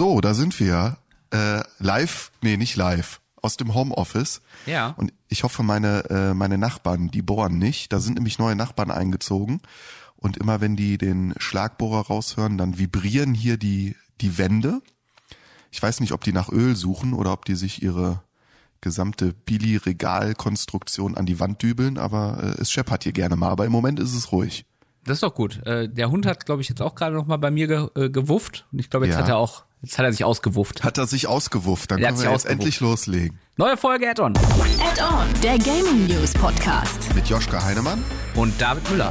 So, da sind wir. Äh, live, nee, nicht live, aus dem Homeoffice. Ja. Und ich hoffe, meine, äh, meine Nachbarn, die bohren nicht. Da sind nämlich neue Nachbarn eingezogen. Und immer wenn die den Schlagbohrer raushören, dann vibrieren hier die, die Wände. Ich weiß nicht, ob die nach Öl suchen oder ob die sich ihre gesamte Billy-Regal-Konstruktion an die Wand dübeln, aber äh, es scheppert hier gerne mal. Aber im Moment ist es ruhig. Das ist doch gut. Äh, der Hund hat, glaube ich, jetzt auch gerade noch mal bei mir ge äh, gewufft. Und ich glaube, jetzt Ja. hat er auch, jetzt hat er sich ausgewufft. Hat er sich ausgewufft, dann Er können sich wir jetzt ausgewufft. endlich loslegen. Neue Folge Add-on. Add-on, der Gaming News Podcast. Mit Joschka Heinemann. Und David Müller.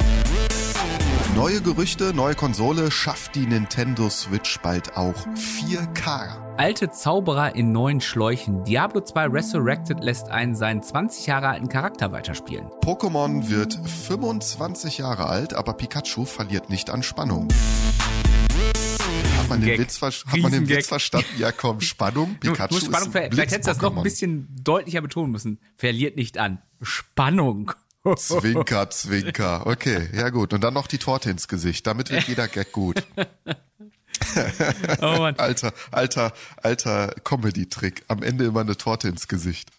Neue Gerüchte, neue Konsole, schafft die Nintendo Switch bald auch 4K. Alte Zauberer in neuen Schläuchen. Diablo 2 Resurrected lässt einen seinen 20 Jahre alten Charakter weiterspielen. Pokémon wird 25 Jahre alt, aber Pikachu verliert nicht an Spannung. Hat man den. Witz, ver- hat man den. Witz verstanden? Ja, komm, Spannung. Du, Pikachu du Spannung, ist ein vielleicht hättest du das noch ein bisschen deutlicher betonen müssen. Verliert nicht an. Spannung. Zwinker, Zwinker. Okay, ja gut. Und dann noch die Torte ins Gesicht. Damit wird jeder Gag gut. Oh Mann. Alter, alter, alter Comedy-Trick. Am Ende immer eine Torte ins Gesicht.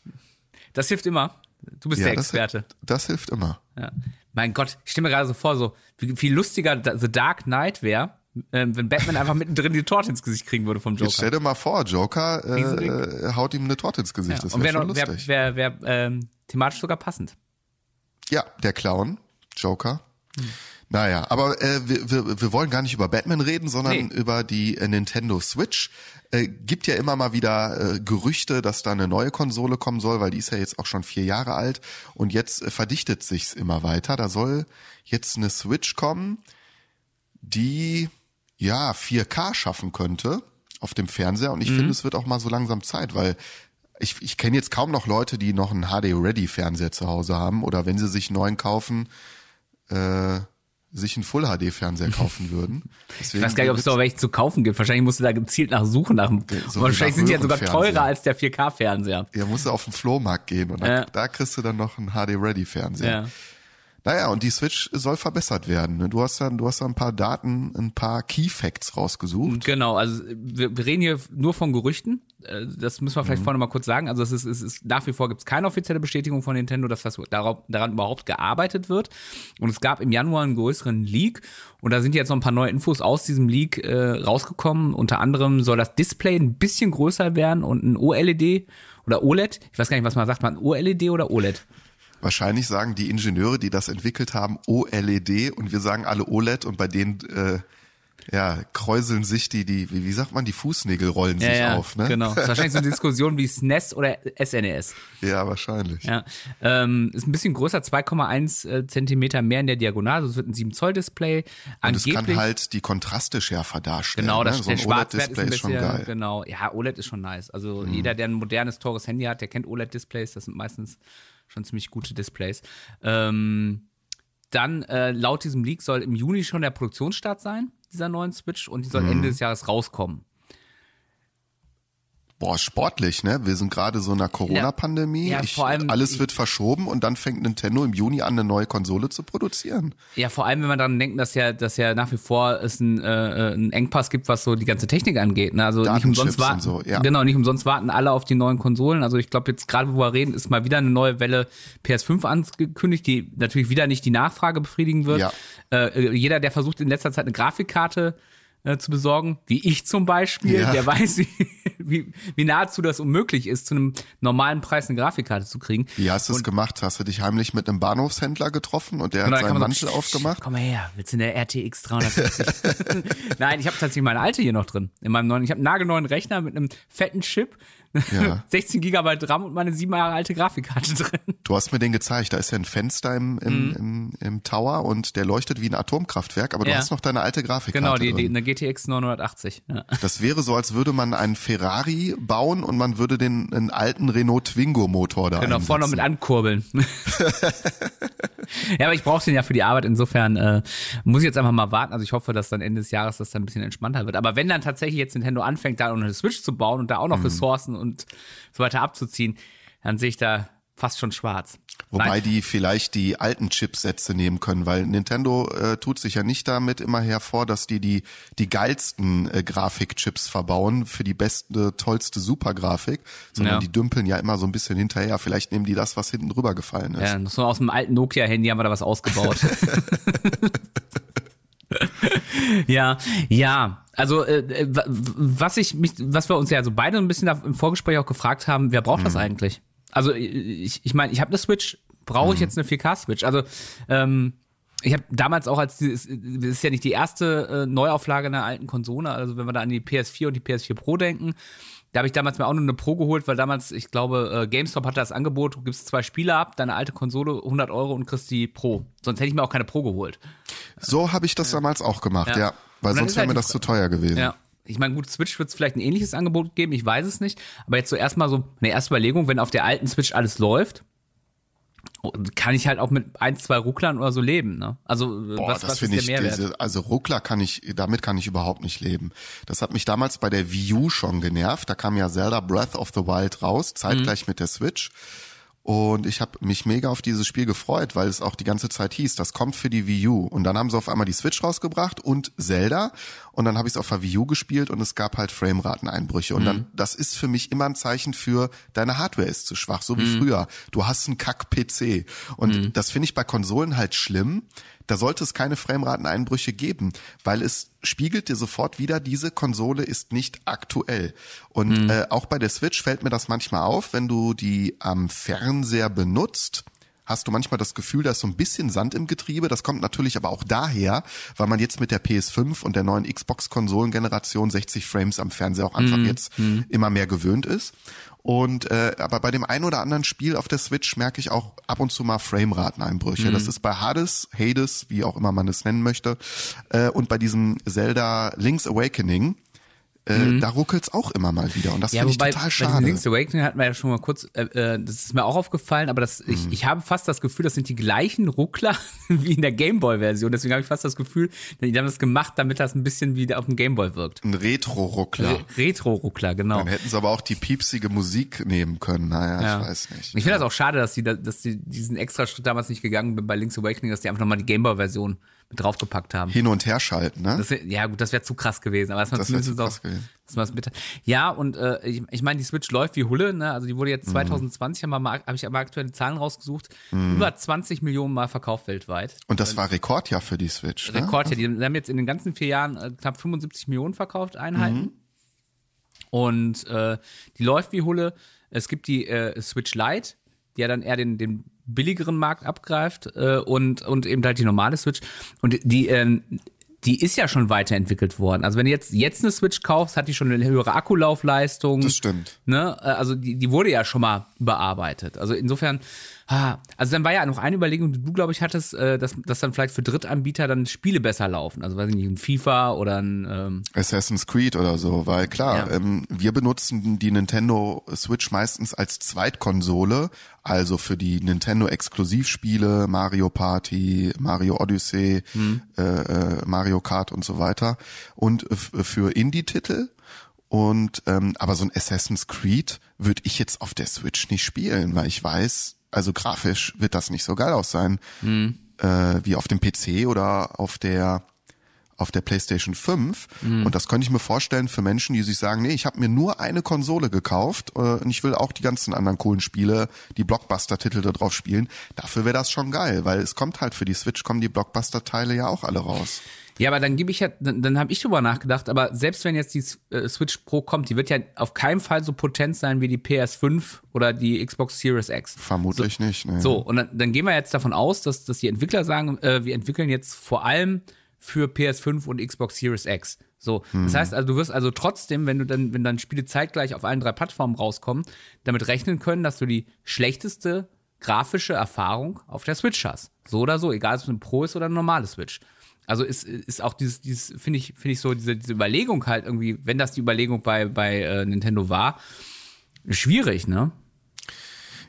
Das hilft immer. Du bist der das, Experte. das hilft immer. Ja. Mein Gott, ich stelle mir gerade so vor, so wie viel lustiger The Dark Knight wäre, wenn Batman einfach mittendrin die Torte ins Gesicht kriegen würde vom Jetzt Joker. stell dir mal vor, Joker Riesig. äh, haut ihm eine Torte ins Gesicht. Ja. Das Und wäre schon noch- lustig. wär, wär, ähm, thematisch sogar passend. Ja, der Clown, Joker. Naja, aber äh, wir, wir, wir wollen gar nicht über Batman reden, sondern Nee. über die äh, Nintendo Switch. Äh, gibt ja immer mal wieder äh, Gerüchte, dass da eine neue Konsole kommen soll, weil die ist ja jetzt auch schon vier Jahre alt und jetzt äh, verdichtet sich's immer weiter. Da soll jetzt eine Switch kommen, die ja 4K schaffen könnte auf dem Fernseher und ich finde, es wird auch mal so langsam Zeit, weil ich, ich kenne jetzt kaum noch Leute, die noch einen HD-Ready-Fernseher zu Hause haben oder wenn sie sich einen neuen kaufen, äh, sich einen Full-HD-Fernseher kaufen würden. Ich weiß gar nicht, ob es da welche zu kaufen gibt. Wahrscheinlich musst du da gezielt nach suchen. Nach, so wahrscheinlich nach sind die ja sogar teurer als der 4K-Fernseher. Ja, musst du auf den Flohmarkt gehen und Ja. da kriegst du dann noch einen HD-Ready-Fernseher. Ja. Naja, und die Switch soll verbessert werden. ne? Du hast da, du hast da ein paar Daten, ein paar Key Facts rausgesucht. Genau, also wir, wir reden hier nur von Gerüchten. Äh, Das müssen wir Mhm. vielleicht vorne mal kurz sagen. Also es ist, es ist nach wie vor gibt es keine offizielle Bestätigung von Nintendo, dass das darauf, daran überhaupt gearbeitet wird. Und es gab im Januar einen größeren Leak und da sind jetzt noch ein paar neue Infos aus diesem Leak äh, rausgekommen. Unter anderem soll das Display ein bisschen größer werden und ein OLED oder OLED. Ich weiß gar nicht, was man sagt, man OLED oder OLED. Wahrscheinlich sagen die Ingenieure, die das entwickelt haben, OLED und wir sagen alle OLED und bei denen äh, ja, kräuseln sich die, die, wie, sagt man, die Fußnägel rollen sich auf, ne? Genau. Das ist wahrscheinlich so eine Diskussion wie SNES oder SNES. Ja, wahrscheinlich. Ja, ähm, ist ein bisschen größer, 2,1 äh, Zentimeter mehr in der Diagonale. Also es wird ein 7 Zoll Display. Und es kann halt die Kontraste schärfer darstellen. genau, das ne? so ein ist OLED-Display ein ist schon geil. Mhm. genau. Ja, OLED ist schon nice. Also jeder, der ein modernes, teures Handy hat, der kennt OLED-Displays. Das sind meistens schon ziemlich gute Displays. Ähm, dann äh, laut diesem Leak soll im Juni schon der Produktionsstart sein dieser neuen Switch und die soll Mhm. Ende des Jahres rauskommen. Boah, sportlich, ne? Wir sind gerade so in einer Corona-Pandemie. Ja, Ich- vor allem- Alles wird verschoben und dann fängt Nintendo im Juni an, eine neue Konsole zu produzieren. Ja, vor allem, wenn man daran denkt, dass ja, dass ja nach wie vor es einen, äh, einen Engpass gibt, was so die ganze Technik angeht. Ne? Also nicht umsonst warten. so, ja. Genau, nicht umsonst warten alle auf die neuen Konsolen. Also ich glaube, jetzt gerade, wo wir reden, ist mal wieder eine neue Welle PS5 angekündigt, die natürlich wieder nicht die Nachfrage befriedigen wird. Ja. Äh, äh, jeder, der versucht in letzter Zeit eine Grafikkarte äh, zu besorgen, wie ich zum Beispiel, Ja. der weiß, wie, wie, wie nahezu das unmöglich ist, zu einem normalen Preis eine Grafikkarte zu kriegen. Wie hast du es gemacht? Hast du dich heimlich mit einem Bahnhofshändler getroffen und der Und hat dann seinen so, Mantel "Psst, aufgemacht? Komm mal her, willst du eine RTX 350? Nein, ich habe tatsächlich meine alte hier noch drin. In meinem neuen, ich habe einen nagelneuen Rechner mit einem fetten Chip, Ja. 16 Gigabyte RAM und meine sieben Jahre alte Grafikkarte drin. Du hast mir den gezeigt. Da ist ja ein Fenster im, im, im, im Tower und der leuchtet wie ein Atomkraftwerk, aber du Mhm. Ja. hast noch deine alte Grafikkarte Genau, die, die, eine GTX 980. Ja. Das wäre so, als würde man einen Ferrari bauen und man würde den einen alten Renault Twingo Motor da Genau, vorne noch mit einsetzen. ankurbeln. ja, aber ich brauche den ja für die Arbeit. Insofern äh, muss ich jetzt einfach mal warten. Also ich hoffe, dass dann Ende des Jahres das dann ein bisschen entspannter wird. Aber wenn dann tatsächlich jetzt Nintendo anfängt, da noch eine Switch zu bauen und da auch noch Mhm. Ressourcen und so weiter abzuziehen, dann sehe ich da fast schon schwarz. Wobei Nein. die vielleicht die alten Chipsätze nehmen können, weil Nintendo äh, tut sich ja nicht damit immer hervor, dass die die, die geilsten äh, Grafikchips verbauen für die beste, tollste Supergrafik, sondern Ja. die dümpeln ja immer so ein bisschen hinterher. Vielleicht nehmen die das, was hinten drüber gefallen ist. Ja, so aus dem alten Nokia-Handy haben wir da was ausgebaut. ja, ja. Also äh, wa- was ich mich, was wir uns ja so beide ein bisschen im Vorgespräch auch gefragt haben, wer braucht das eigentlich? Also ich, ich meine, ich habe eine Switch, brauche ich jetzt eine 4K-Switch? Also ähm, ich habe damals auch als das ist ja nicht die erste äh, Neuauflage einer alten Konsole, also wenn wir da an die PS4 und die PS4 Pro denken, da habe ich damals mir auch nur eine Pro geholt, weil damals, ich glaube, äh, GameStop hatte das Angebot, du gibst zwei Spiele ab, deine alte Konsole 100 Euro und kriegst die Pro. Sonst hätte ich mir auch keine Pro geholt. So habe ich das damals auch gemacht, ja. Ja. Weil sonst wäre halt mir das zu teuer gewesen. Ja. Ich meine, gut, Switch wird es vielleicht ein ähnliches Angebot geben, ich weiß es nicht. Aber jetzt so erstmal so eine erste Überlegung, wenn auf der alten Switch alles läuft, kann ich halt auch mit ein, zwei Rucklern oder so leben, ne? Also, Boah, was, das was ist der ich, Mehrwert? diese, also Ruckler kann ich, damit kann ich überhaupt nicht leben. Das hat mich damals bei der Wii U schon genervt. Da kam ja Zelda Breath of the Wild raus, Mhm. zeitgleich mit der Switch. Und ich habe mich mega auf dieses Spiel gefreut, weil es auch die ganze Zeit hieß, das kommt für die Wii U. Und dann haben sie auf einmal die Switch rausgebracht und Zelda. Und dann habe ich es auf der Wii U gespielt und es gab halt Framerateneinbrüche. Und dann, das ist für mich immer ein Zeichen für, deine Hardware ist zu schwach, so wie früher. Du hast einen Kack-PC. Und das finde ich bei Konsolen halt schlimm. Da sollte es keine Framerateneinbrüche geben, weil es spiegelt dir sofort wieder, diese Konsole ist nicht aktuell. Und äh, auch bei der Switch fällt mir das manchmal auf, wenn du die am Fernseher benutzt, hast du manchmal das Gefühl, da ist so ein bisschen Sand im Getriebe. Das kommt natürlich aber auch daher, weil man jetzt mit der PS5 und der neuen Xbox-Konsolengeneration 60 Frames am Fernseher auch einfach jetzt immer mehr gewöhnt ist. Und äh, aber bei dem einen oder anderen Spiel auf der Switch merke ich auch ab und zu mal Framerateneinbrüche. Das ist bei Hades, Hades, wie auch immer man es nennen möchte, äh, und bei diesem Zelda Link's Awakening. Äh, Da ruckelt's auch immer mal wieder und das finde ich total bei schade. diesem Link's Awakening hatten wir ja schon mal kurz, äh, äh, das ist mir auch aufgefallen, aber das, ich, Mhm. ich habe fast das Gefühl, das sind die gleichen Ruckler wie in der Gameboy-Version. Deswegen habe ich fast das Gefühl, die haben das gemacht, damit das ein bisschen wie auf dem Gameboy wirkt. Ein Retro-Ruckler. Re Retro-Ruckler, genau. Dann hätten sie aber auch die piepsige Musik nehmen können. Naja, Ja. ich weiß nicht. Ich finde das auch schade, dass da- dass die diesen extra Schritt damals nicht gegangen sind bei Link's Awakening, dass die einfach nochmal die Gameboy-Version draufgepackt haben. Hin und her schalten, ne? Das ja, gut, das wäre zu krass gewesen, aber das, Das wär zu auch, dass man mit, ja, und äh, ich, ich meine, die Switch läuft wie Hulle, ne? Also die wurde Mhm. jetzt 2020, haben wir mal, habe ich aber aktuelle Zahlen rausgesucht, über 20 Millionen Mal verkauft weltweit. Und das war Rekordjahr für die Switch. Ne? Rekord hier. Die haben jetzt in den ganzen vier Jahren äh, knapp 75 Millionen verkauft, Einheiten. Mhm. Und äh, die läuft wie Hulle. Es gibt die äh, Switch Lite, die ja dann eher den, den billigeren Markt abgreift äh, und, und eben halt die normale Switch. Und die, ähm, die ist ja schon weiterentwickelt worden. Also wenn du jetzt, jetzt eine Switch kaufst, hat die schon eine höhere Akkulaufleistung. Das stimmt. Ne? Äh, Also die, die wurde ja schon mal überarbeitet. Also insofern, ah, also dann war ja noch eine Überlegung, die du, glaube ich, hattest, äh, dass, dass dann vielleicht für Drittanbieter dann Spiele besser laufen. Also weiß ich nicht, ein FIFA oder ein ähm, Assassin's Creed oder so, weil klar, Ja. ähm, wir benutzen die Nintendo Switch meistens als Zweitkonsole, also für die Nintendo Exklusivspiele, Mario Party, Mario Odyssey, Mhm. äh, äh, Mario Kart und so weiter und für Indie-Titel. Und ähm, aber so ein Assassin's Creed würde ich jetzt auf der Switch nicht spielen, weil ich weiß, also grafisch wird das nicht so geil aus sein Mhm. äh, wie auf dem PC oder auf der auf der PlayStation 5 Mhm. und das könnte ich mir vorstellen für Menschen, die sich sagen, nee, ich habe mir nur eine Konsole gekauft äh, und ich will auch die ganzen anderen coolen Spiele, die Blockbuster-Titel da drauf spielen. Dafür wäre das schon geil, weil es kommt halt für die Switch kommen die Blockbuster-Teile ja auch alle raus. Ja, aber dann gebe ich ja, dann, dann habe ich drüber nachgedacht, aber selbst wenn jetzt die äh, Switch Pro kommt, die wird ja auf keinen Fall so potent sein wie die PS5 oder die Xbox Series X. Vermutlich nicht. Ne? So, und dann, dann gehen wir jetzt davon aus, dass, dass die Entwickler sagen, äh, wir entwickeln jetzt vor allem für PS5 und Xbox Series X. So, das heißt also, du wirst also trotzdem, wenn du dann, wenn dann Spiele zeitgleich auf allen drei Plattformen rauskommen, damit rechnen können, dass du die schlechteste grafische Erfahrung auf der Switch hast. So oder so, egal ob es eine Pro ist oder eine normale Switch. Also ist, ist auch dieses, dieses finde ich, finde ich so, diese, diese Überlegung halt irgendwie, wenn das die Überlegung bei, bei äh, Nintendo war, schwierig, ne?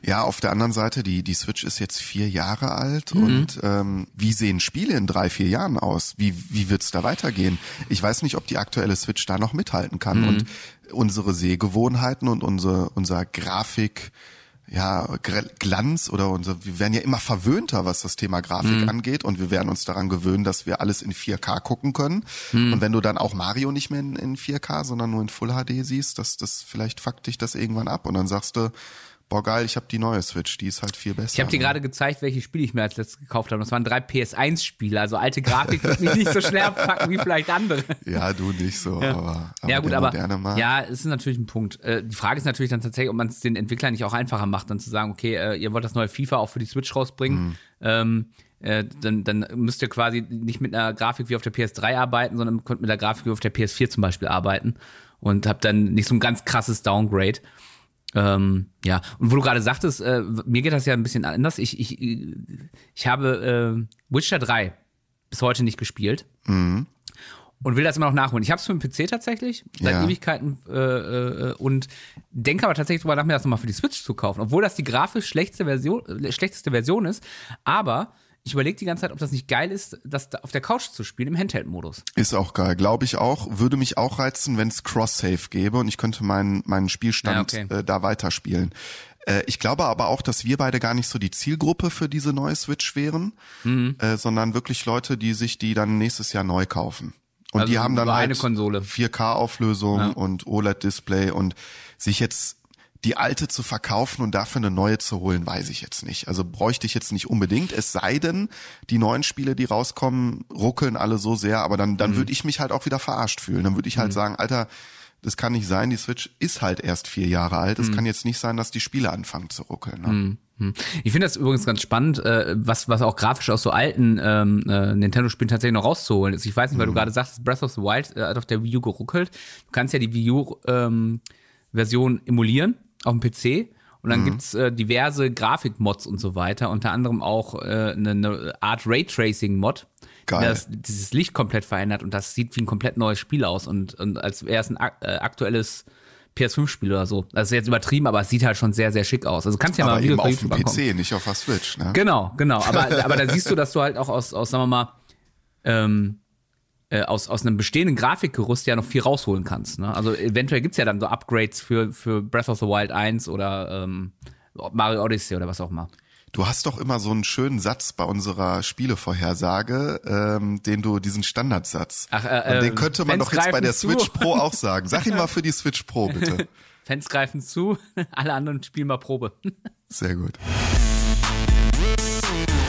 Ja, auf der anderen Seite, die, die Switch ist jetzt vier Jahre alt Mhm. und ähm, wie sehen Spiele in drei, vier Jahren aus? Wie, wie wird's da weitergehen? Ich weiß nicht, ob die aktuelle Switch da noch mithalten kann. Mhm. Und unsere Sehgewohnheiten und unsere, unser Grafik, ja, Glanz oder unser, wir werden ja immer verwöhnter, was das Thema Grafik angeht. Und wir werden uns daran gewöhnen, dass wir alles in 4K gucken können. Und wenn du dann auch Mario nicht mehr in, in 4K, sondern nur in Full HD siehst, das, das vielleicht fuckt dich das irgendwann ab. Und dann sagst du, boah geil, ich habe die neue Switch, die ist halt viel besser. Ich habe dir ne? gerade gezeigt, welche Spiele ich mir als letztes gekauft habe. Das waren drei PS1-Spiele. Also alte Grafik wird mich nicht so schnell abfacken wie vielleicht andere. Ja, du nicht so, aber, aber ja, gut, der aber moderne Markt. ja, es ist natürlich ein Punkt. Äh, die Frage ist natürlich dann tatsächlich, ob man es den Entwicklern nicht auch einfacher macht, dann zu sagen, okay, äh, ihr wollt das neue FIFA auch für die Switch rausbringen. Mhm. Ähm, äh, dann, dann müsst ihr quasi nicht mit einer Grafik wie auf der PS3 arbeiten, sondern könnt mit der Grafik wie auf der PS4 zum Beispiel arbeiten und habt dann nicht so ein ganz krasses Downgrade. Ähm, ja, und wo du gerade sagtest, äh, mir geht das ja ein bisschen anders. Ich, ich, ich habe äh, Witcher 3 bis heute nicht gespielt Mhm. und will das immer noch nachholen. Ich habe es für den PC tatsächlich seit Ja. Ewigkeiten äh, äh, und denke aber tatsächlich drüber nach, mir das nochmal für die Switch zu kaufen, obwohl das die grafisch schlechteste Version, äh, schlechteste Version ist. Aber ich überlege die ganze Zeit, ob das nicht geil ist, das da auf der Couch zu spielen im Handheld-Modus. Ist auch geil, glaube ich auch. Würde mich auch reizen, wenn es Cross-Save gäbe und ich könnte meinen meinen Spielstand Ja, okay. äh, da weiterspielen. Äh, ich glaube aber auch, dass wir beide gar nicht so die Zielgruppe für diese neue Switch wären, Mhm. äh, sondern wirklich Leute, die sich die dann nächstes Jahr neu kaufen. Und Also die haben dann halt eine Konsole. 4K-Auflösung und OLED-Display und sich jetzt die alte zu verkaufen und dafür eine neue zu holen, weiß ich jetzt nicht. Also bräuchte ich jetzt nicht unbedingt. Es sei denn, die neuen Spiele, die rauskommen, ruckeln alle so sehr, aber dann, Mhm. dann würde ich mich halt auch wieder verarscht fühlen. Dann würde ich halt sagen, Alter, das kann nicht sein, die Switch ist halt erst vier Jahre alt. Mhm. Es kann jetzt nicht sein, dass die Spiele anfangen zu ruckeln. Ne? Hm. Ich finde das übrigens ganz spannend, äh, was, was auch grafisch aus so alten ähm, äh, Nintendo-Spielen tatsächlich noch rauszuholen ist. Ich weiß nicht, weil du gerade sagst, Breath of the Wild äh, hat auf der Wii U geruckelt. Du kannst ja die Wii U-Version emulieren auf dem PC. Und dann gibt's äh, diverse Grafik-Mods und so weiter, unter anderem auch äh, eine, eine Art Raytracing-Mod, Geil. das, dieses Licht komplett verändert und das sieht wie ein komplett neues Spiel aus und, und als wäre es ein ak äh, aktuelles PS5-Spiel oder so. Das ist jetzt übertrieben, aber es sieht halt schon sehr, sehr schick aus. Also kannst ja Aber mal bei auf dem YouTube. PC, nicht auf der Switch. Ne? Genau, genau. Aber, aber da siehst du, dass du halt auch aus, aus sagen wir mal, ähm, äh, aus, aus einem bestehenden Grafikgerüst ja noch viel rausholen kannst. Ne? Also eventuell gibt's ja dann so Upgrades für, für Breath of the Wild 1 oder ähm, Mario Odyssey oder was auch immer. Du hast doch immer so einen schönen Satz bei unserer Spielevorhersage, ähm, den du, diesen Standardsatz. Ach, äh, Und den äh, könnte man Fans doch jetzt bei der zu. Switch Pro auch sagen. Sag ihn mal für die Switch Pro, bitte. Fans greifen zu, alle anderen spielen mal Probe. Sehr gut.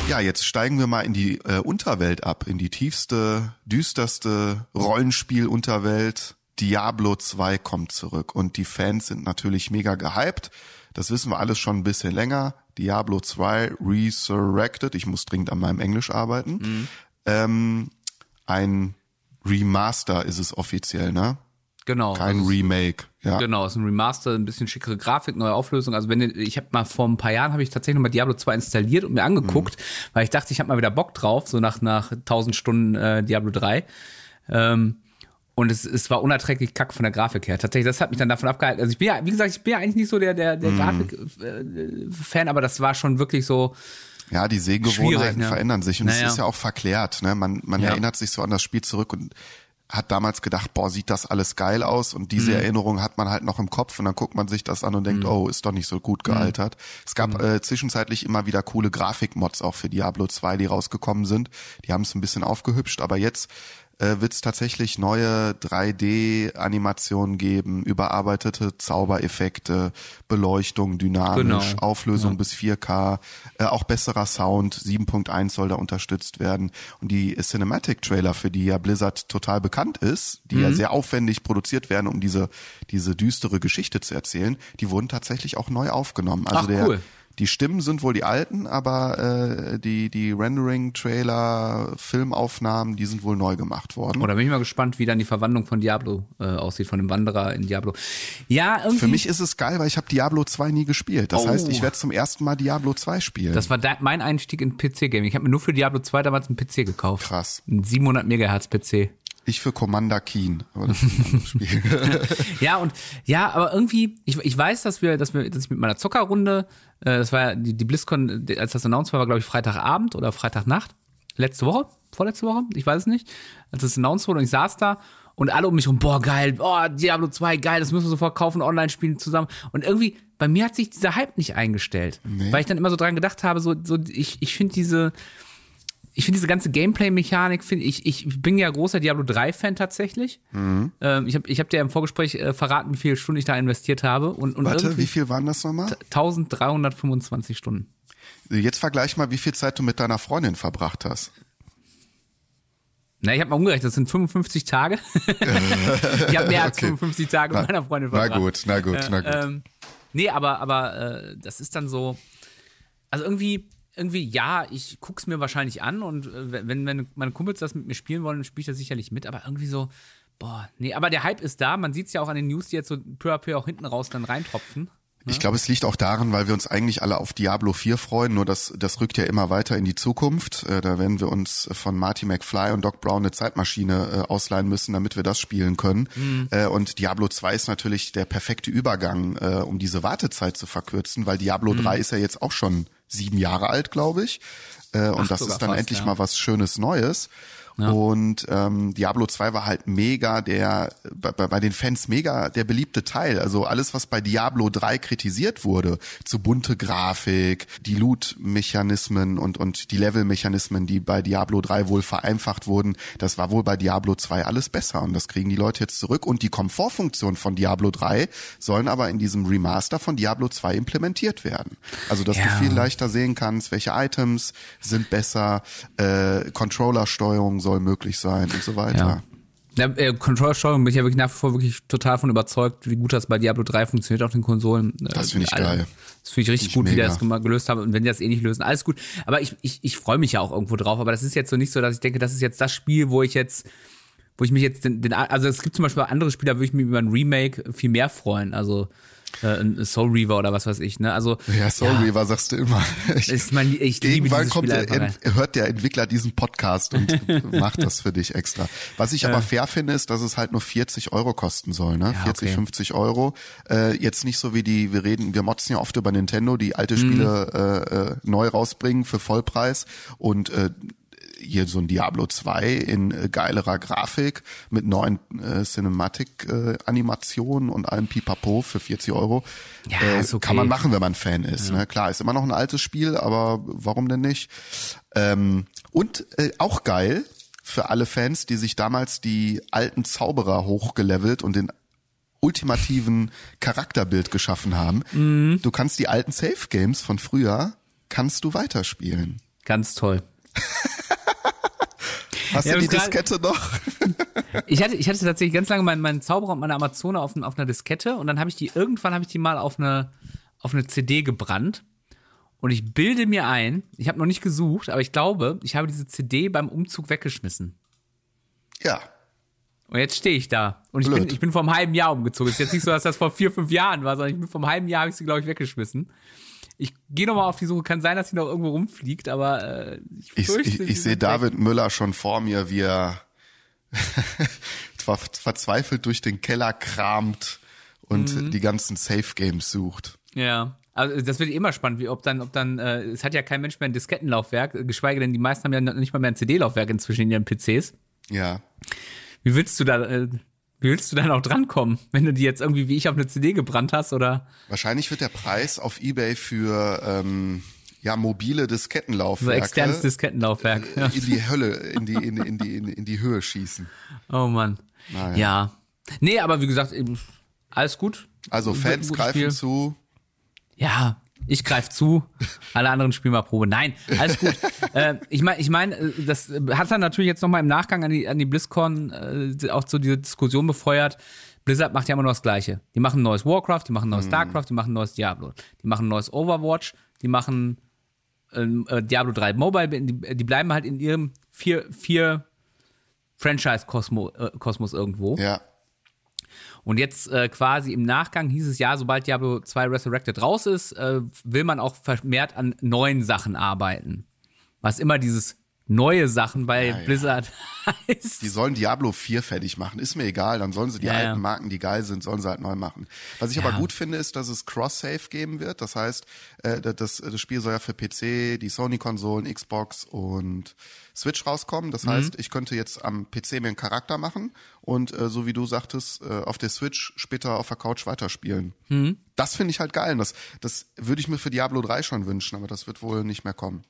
Ja, jetzt steigen wir mal in die äh, Unterwelt ab, in die tiefste, düsterste Rollenspiel-Unterwelt. Diablo 2 kommt zurück und die Fans sind natürlich mega gehypt. Das wissen wir alles schon ein bisschen länger. Diablo 2 Resurrected, ich muss dringend an meinem Englisch arbeiten. Ähm, ein Remaster ist es offiziell, ne? Genau. Kein Also, Remake. Ja. Genau, es ist ein Remaster, ein bisschen schickere Grafik, neue Auflösung. Also wenn ich habe mal vor ein paar Jahren habe ich tatsächlich noch mal Diablo 2 installiert und mir angeguckt, weil ich dachte, ich habe mal wieder Bock drauf, so nach nach 1000 Stunden äh, Diablo 3. Ähm, und es, es war unerträglich kack von der Grafik her. Tatsächlich, das hat mich dann davon abgehalten. Also ich bin ja, wie gesagt, ich bin ja eigentlich nicht so der der, der Grafik-Fan, aber das war schon wirklich so. Ja, die Sehgewohnheiten ne? verändern sich und Naja. es ist ja auch verklärt. Ne? Man, man Ja. erinnert sich so an das Spiel zurück und hat damals gedacht, boah, sieht das alles geil aus und Mhm. diese Erinnerung hat man halt noch im Kopf und dann guckt man sich das an und denkt, oh, ist doch nicht so gut Mhm. gealtert. Es gab äh, zwischenzeitlich immer wieder coole Grafikmods auch für Diablo 2, die rausgekommen sind. Die haben es ein bisschen aufgehübscht, aber jetzt äh, wird es tatsächlich neue 3D-Animationen geben, überarbeitete Zaubereffekte, Beleuchtung, dynamisch, Genau. Auflösung bis 4K, äh, auch besserer Sound, 7.1 soll da unterstützt werden. Und die Cinematic-Trailer, für die ja Blizzard total bekannt ist, die Mhm. ja sehr aufwendig produziert werden, um diese, diese düstere Geschichte zu erzählen, die wurden tatsächlich auch neu aufgenommen. Also Ach, der, cool. Die Stimmen sind wohl die alten, aber äh, die, die Rendering-Trailer, Filmaufnahmen, die sind wohl neu gemacht worden. Oder bin ich mal gespannt, wie dann die Verwandlung von Diablo äh, aussieht, von dem Wanderer in Diablo. Ja, irgendwie. Für mich ist es geil, weil ich habe Diablo 2 nie gespielt. Das Oh. heißt, ich werde zum ersten Mal Diablo 2 spielen. Das war da, mein Einstieg in PC-Gaming. Ich habe mir nur für Diablo 2 damals einen PC gekauft. Krass. Ein 700 Megahertz PC. Ich für Commander Keen. Aber das ist ein anderes Spiel. Ja, und ja, aber irgendwie, ich, ich weiß, dass wir, dass wir, dass ich mit meiner Zockerrunde, äh, das war ja die, die BlizzCon, als das announced war, war, glaube ich, Freitagabend oder Freitagnacht. Letzte Woche? Vorletzte Woche? Ich weiß es nicht. Als es announced wurde und ich saß da Und alle um mich rum, boah, geil, boah, Diablo 2, geil, das müssen wir sofort kaufen, online spielen zusammen. Und irgendwie, bei mir hat sich dieser Hype nicht eingestellt. Weil ich dann immer so dran gedacht habe, so, so ich, ich finde diese, ich finde diese ganze Gameplay-Mechanik, finde ich, ich bin ja großer Diablo 3-Fan tatsächlich. Ähm, ich habe ich hab dir im Vorgespräch äh, verraten, wie viele Stunden ich da investiert habe. Und, und Warte, wie viel waren das nochmal? 1325 Stunden. Jetzt vergleich mal, wie viel Zeit du mit deiner Freundin verbracht hast. Na, ich habe mal umgerechnet, das sind 55 Tage. ich habe mehr als Okay. 55 Tage mit meiner Freundin Na verbracht. gut, na gut, na gut. Ähm, nee, aber, aber äh, das ist dann so. Also irgendwie, irgendwie, ja, ich guck's mir wahrscheinlich an und äh, wenn, wenn meine Kumpels das mit mir spielen wollen, dann spiele ich das sicherlich mit, aber irgendwie so, boah, nee, aber der Hype ist da, man sieht's ja auch an den News, die jetzt so peu à peu auch hinten raus dann reintropfen. Ich glaube, es liegt auch daran, weil wir uns eigentlich alle auf Diablo 4 freuen, nur das, das rückt ja immer weiter in die Zukunft. Äh, da werden wir uns von Marty McFly und Doc Brown eine Zeitmaschine äh, ausleihen müssen, damit wir das spielen können. Äh, und Diablo 2 ist natürlich der perfekte Übergang, um diese Wartezeit zu verkürzen, weil Diablo 3 ist ja jetzt auch schon sieben Jahre alt, glaube ich. Äh, und Ach, das ist dann fast, endlich ja. mal was Schönes Neues. Und ähm, Diablo 2 war halt mega der, bei, bei den Fans mega der beliebte Teil. Also alles, was bei Diablo 3 kritisiert wurde, zu bunte Grafik, die Loot-Mechanismen und, und die Level-Mechanismen, die bei Diablo 3 wohl vereinfacht wurden, das war wohl bei Diablo 2 alles besser. Und das kriegen die Leute jetzt zurück. Und die Komfortfunktionen von Diablo 3 sollen aber in diesem Remaster von Diablo 2 implementiert werden. Also, dass Ja. du viel leichter sehen kannst, welche Items sind besser, äh, Controller-Steuerung soll möglich sein und so weiter. Ja. Ja, äh, Control-Steuerung bin ich ja wirklich nach wie vor wirklich total von überzeugt, wie gut das bei Diablo 3 funktioniert auf den Konsolen. Äh, Das finde ich alle- geil. Das finde ich richtig Finde ich gut, wie die mega. das gelöst haben. Und wenn die das eh nicht lösen, alles gut. Aber ich, ich, ich freue mich ja auch irgendwo drauf. Aber das ist jetzt so nicht so, dass ich denke, das ist jetzt das Spiel, wo ich jetzt, wo ich mich jetzt den, den also es gibt zum Beispiel andere Spiele, da würde ich mich über ein Remake viel mehr freuen. Also äh, ein Soul Reaver oder was weiß ich. Ne? Also Ja, Soul Reaver sagst du immer. Ich, ist mein, ich Irgendwann kommt der, hört der Entwickler diesen Podcast und macht das für dich extra. Was ich aber fair finde, ist, dass es halt nur 40 Euro kosten soll, ne? 40, okay. 50 Euro. Äh, jetzt nicht so wie die, wir reden, wir motzen ja oft über Nintendo, die Mhm. alte Spiele äh, äh, neu rausbringen für Vollpreis und äh, hier so ein Diablo 2 in äh, geilerer Grafik mit neuen äh, Cinematic-Animationen und allem Pipapo für 40 Euro. Ja, äh, ist okay. Kann man machen, wenn man Fan ist. Ne? Klar, ist immer noch ein altes Spiel, aber warum denn nicht? Ähm, und äh, auch geil für alle Fans, die sich damals die alten Zauberer hochgelevelt und den ultimativen Charakterbild geschaffen haben. Mhm. Du kannst die alten Safe Games von früher kannst du weiterspielen. Ganz toll. Hast Ja, du die Diskette noch? Ich hatte, ich hatte tatsächlich ganz lange meinen, meinen Zauberer und meine Amazone auf, auf einer Diskette und dann habe ich die, irgendwann habe ich die mal auf eine, auf eine CD gebrannt. Und ich bilde mir ein, ich habe noch nicht gesucht, aber ich glaube, ich habe diese CD beim Umzug weggeschmissen. Ja. Und jetzt stehe ich da. Und ich Blöd. bin, ich bin vor einem halben Jahr umgezogen. ist jetzt nicht so, dass das vor vier, fünf Jahren war, sondern ich bin vor einem halben Jahr, habe ich sie, glaube ich, weggeschmissen. Ich gehe nochmal auf die Suche. Kann sein, dass sie noch irgendwo rumfliegt, aber äh, ich Ich, ich, ich sehe David Müller schon vor mir, wie er ver- verzweifelt durch den Keller kramt und Mhm. die ganzen Safe Games sucht. Ja. Also das wird immer spannend, wie ob dann, ob dann, äh, es hat ja kein Mensch mehr ein Diskettenlaufwerk, äh, geschweige denn die meisten haben ja noch nicht mal mehr ein CD-Laufwerk inzwischen in ihren PCs. Ja. Wie willst du da, äh, wie willst du dann auch drankommen, wenn du die jetzt irgendwie wie ich auf eine CD gebrannt hast oder Wahrscheinlich wird der Preis auf Ebay für ähm, ja mobile so Diskettenlaufwerke externes Diskettenlaufwerk? Ja. in die Hölle, in die in, in die in, in die Höhe schießen. Oh Mann. Naja. Ja. Nee, aber wie gesagt, eben, alles gut. Also Fans greifen Spiel. zu. Ja, ich greife zu, alle anderen spielen mal Probe. Nein, alles gut. äh, ich meine, ich mein, äh, das hat dann natürlich jetzt nochmal im Nachgang an die, an die BlizzCon äh, auch so diese Diskussion befeuert. Blizzard macht ja immer nur das Gleiche. Die machen ein neues Warcraft, die machen ein neues Starcraft, die machen ein neues Diablo. Die machen ein neues Overwatch, die machen ähm, äh, Diablo 3 Mobile, die, die bleiben halt in ihrem vier, vier Franchise-Kosmos äh, Kosmos irgendwo. Ja. Und jetzt äh, quasi im Nachgang hieß es ja, sobald Diablo 2 Resurrected raus ist, äh, will man auch vermehrt an neuen Sachen arbeiten. Was immer dieses neue Sachen bei Ja, ja. Blizzard heißt. Die sollen Diablo 4 fertig machen. Ist mir egal. Dann sollen sie die Ja, ja. alten Marken, die geil sind, sollen sie halt neu machen. Was ich Ja. aber gut finde, ist, dass es Cross-Save geben wird. Das heißt, äh, das, das Spiel soll ja für PC, die Sony-Konsolen, Xbox und Switch rauskommen. Das Mhm. heißt, ich könnte jetzt am PC mir einen Charakter machen und äh, so wie du sagtest, äh, auf der Switch später auf der Couch weiterspielen. Mhm. Das finde ich halt geil. Das, das würde ich mir für Diablo 3 schon wünschen, aber das wird wohl nicht mehr kommen.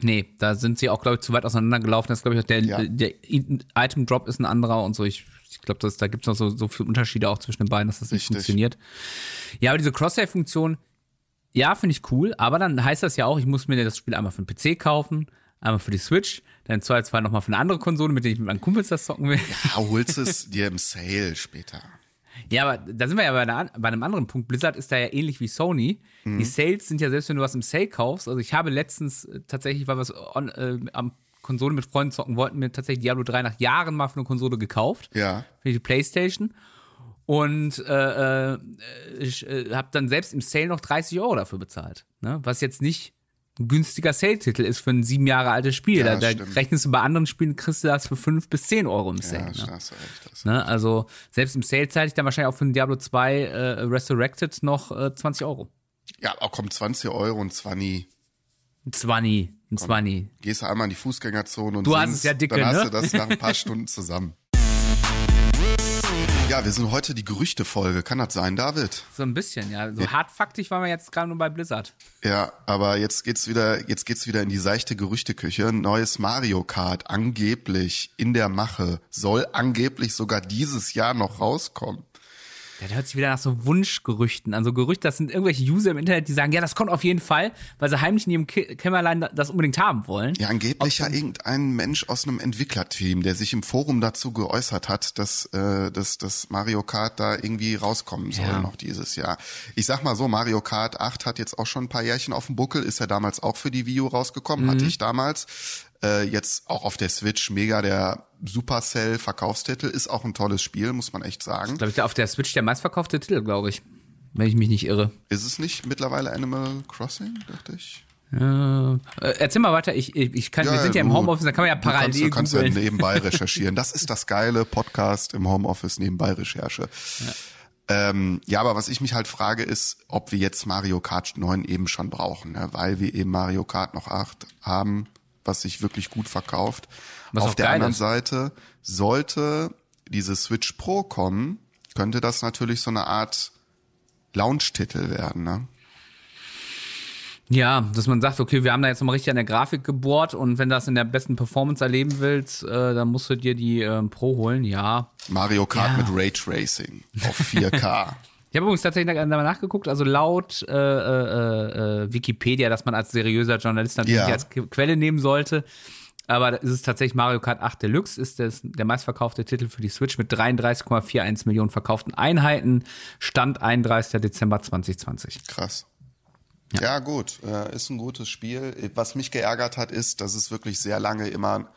Nee, da sind sie auch, glaube ich, zu weit auseinandergelaufen. Das glaube ich, auch der, Ja. der Item Drop ist ein anderer und so. Ich, ich glaube, da gibt es noch so, so viele Unterschiede auch zwischen den beiden, dass das nicht Richtig. funktioniert. Ja, aber diese Cross-Save-Funktion, ja, finde ich cool, aber dann heißt das ja auch, ich muss mir das Spiel einmal für den PC kaufen, einmal für die Switch, dann im Zweifelsfall nochmal für eine andere Konsole, mit der ich mit meinen Kumpels das zocken will. Ja, holst es dir im Sale später. Ja, aber da sind wir ja bei, einer, bei einem anderen Punkt. Blizzard ist da ja ähnlich wie Sony. Mhm. Die Sales sind ja selbst, wenn du was im Sale kaufst. Also ich habe letztens äh, tatsächlich, weil wir es on, äh, am Konsole mit Freunden zocken wollten, mir tatsächlich Diablo 3 nach Jahren mal für eine Konsole gekauft. Ja. Für die Playstation. Und äh, äh, ich äh, habe dann selbst im Sale noch 30 Euro dafür bezahlt. Ne? Was jetzt nicht ein günstiger Sale-Titel ist für ein sieben Jahre altes Spiel. Ja, da da rechnest du bei anderen Spielen, kriegst du das für fünf bis zehn Euro im Sale. Ja, ne? du recht. hast du Ne? Also selbst im Sale zahle ich dann wahrscheinlich auch für ein Diablo 2 äh, Resurrected noch äh, 20 Euro. Ja, auch kommt 20 Euro und 20. Ein 20, ein 20. Gehst du einmal in die Fußgängerzone und Du hast es ja dicke, dann hast ne? du das nach ein paar Stunden zusammen. Ja, wir sind heute die Gerüchtefolge. Kann das sein, David? So ein bisschen, ja. So hartfaktig waren wir jetzt gerade nur bei Blizzard. Ja, aber jetzt geht's wieder, jetzt geht's wieder in die seichte Gerüchteküche. Neues Mario Kart, angeblich in der Mache, soll angeblich sogar dieses Jahr noch rauskommen. Ja, der hört sich wieder nach so Wunschgerüchten an. So Gerüchte, das sind irgendwelche User im Internet, die sagen, ja, das kommt auf jeden Fall, weil sie heimlich in ihrem Kämmerlein da- das unbedingt haben wollen. Ja, angeblich ja irgendein Mensch aus einem Entwicklerteam, der sich im Forum dazu geäußert hat, dass, äh, dass, dass Mario Kart da irgendwie rauskommen soll Ja. noch dieses Jahr. Ich sag mal so, Mario Kart 8 hat jetzt auch schon ein paar Jährchen auf dem Buckel, ist ja damals auch für die Wii U rausgekommen, hatte ich damals. Äh, jetzt auch auf der Switch mega der Supercell Verkaufstitel, ist auch ein tolles Spiel, muss man echt sagen. Glaube ich, auf der Switch der meistverkaufte Titel, glaube ich. Wenn ich mich nicht irre. Ist es nicht mittlerweile Animal Crossing, dachte ich? Äh, äh, erzähl mal weiter, ich, ich, ich kann, wir Ja, sind ja im Homeoffice, da kann man ja Du kannst, parallel du kannst ja googeln. nebenbei recherchieren. Das ist das geile Podcast im Homeoffice nebenbei Recherche. Ja. Ähm, ja, aber was ich mich halt frage, ist, ob wir jetzt Mario Kart 9 eben schon brauchen, ne? weil wir eben Mario Kart noch 8 haben, was sich wirklich gut verkauft. Was Auf der anderen ist. Seite, sollte diese Switch Pro kommen, könnte das natürlich so eine Art Launch-Titel werden, ne? Ja, dass man sagt, okay, wir haben da jetzt nochmal richtig an der Grafik gebohrt und wenn du das in der besten Performance erleben willst, äh, dann musst du dir die ähm, Pro holen, ja. Mario Kart Ja. mit Raytracing auf 4K. Ich habe übrigens tatsächlich nachgeguckt, also laut äh, äh, äh, Wikipedia, dass man als seriöser Journalist natürlich Ja. als Que- Quelle nehmen sollte. Aber da ist es tatsächlich Mario Kart 8 Deluxe, ist das, der meistverkaufte Titel für die Switch mit 33,41 Millionen verkauften Einheiten. Stand 31. Dezember 2020. Krass. Ja, gut, äh, ist ein gutes Spiel. Was mich geärgert hat, ist, dass es wirklich sehr lange immer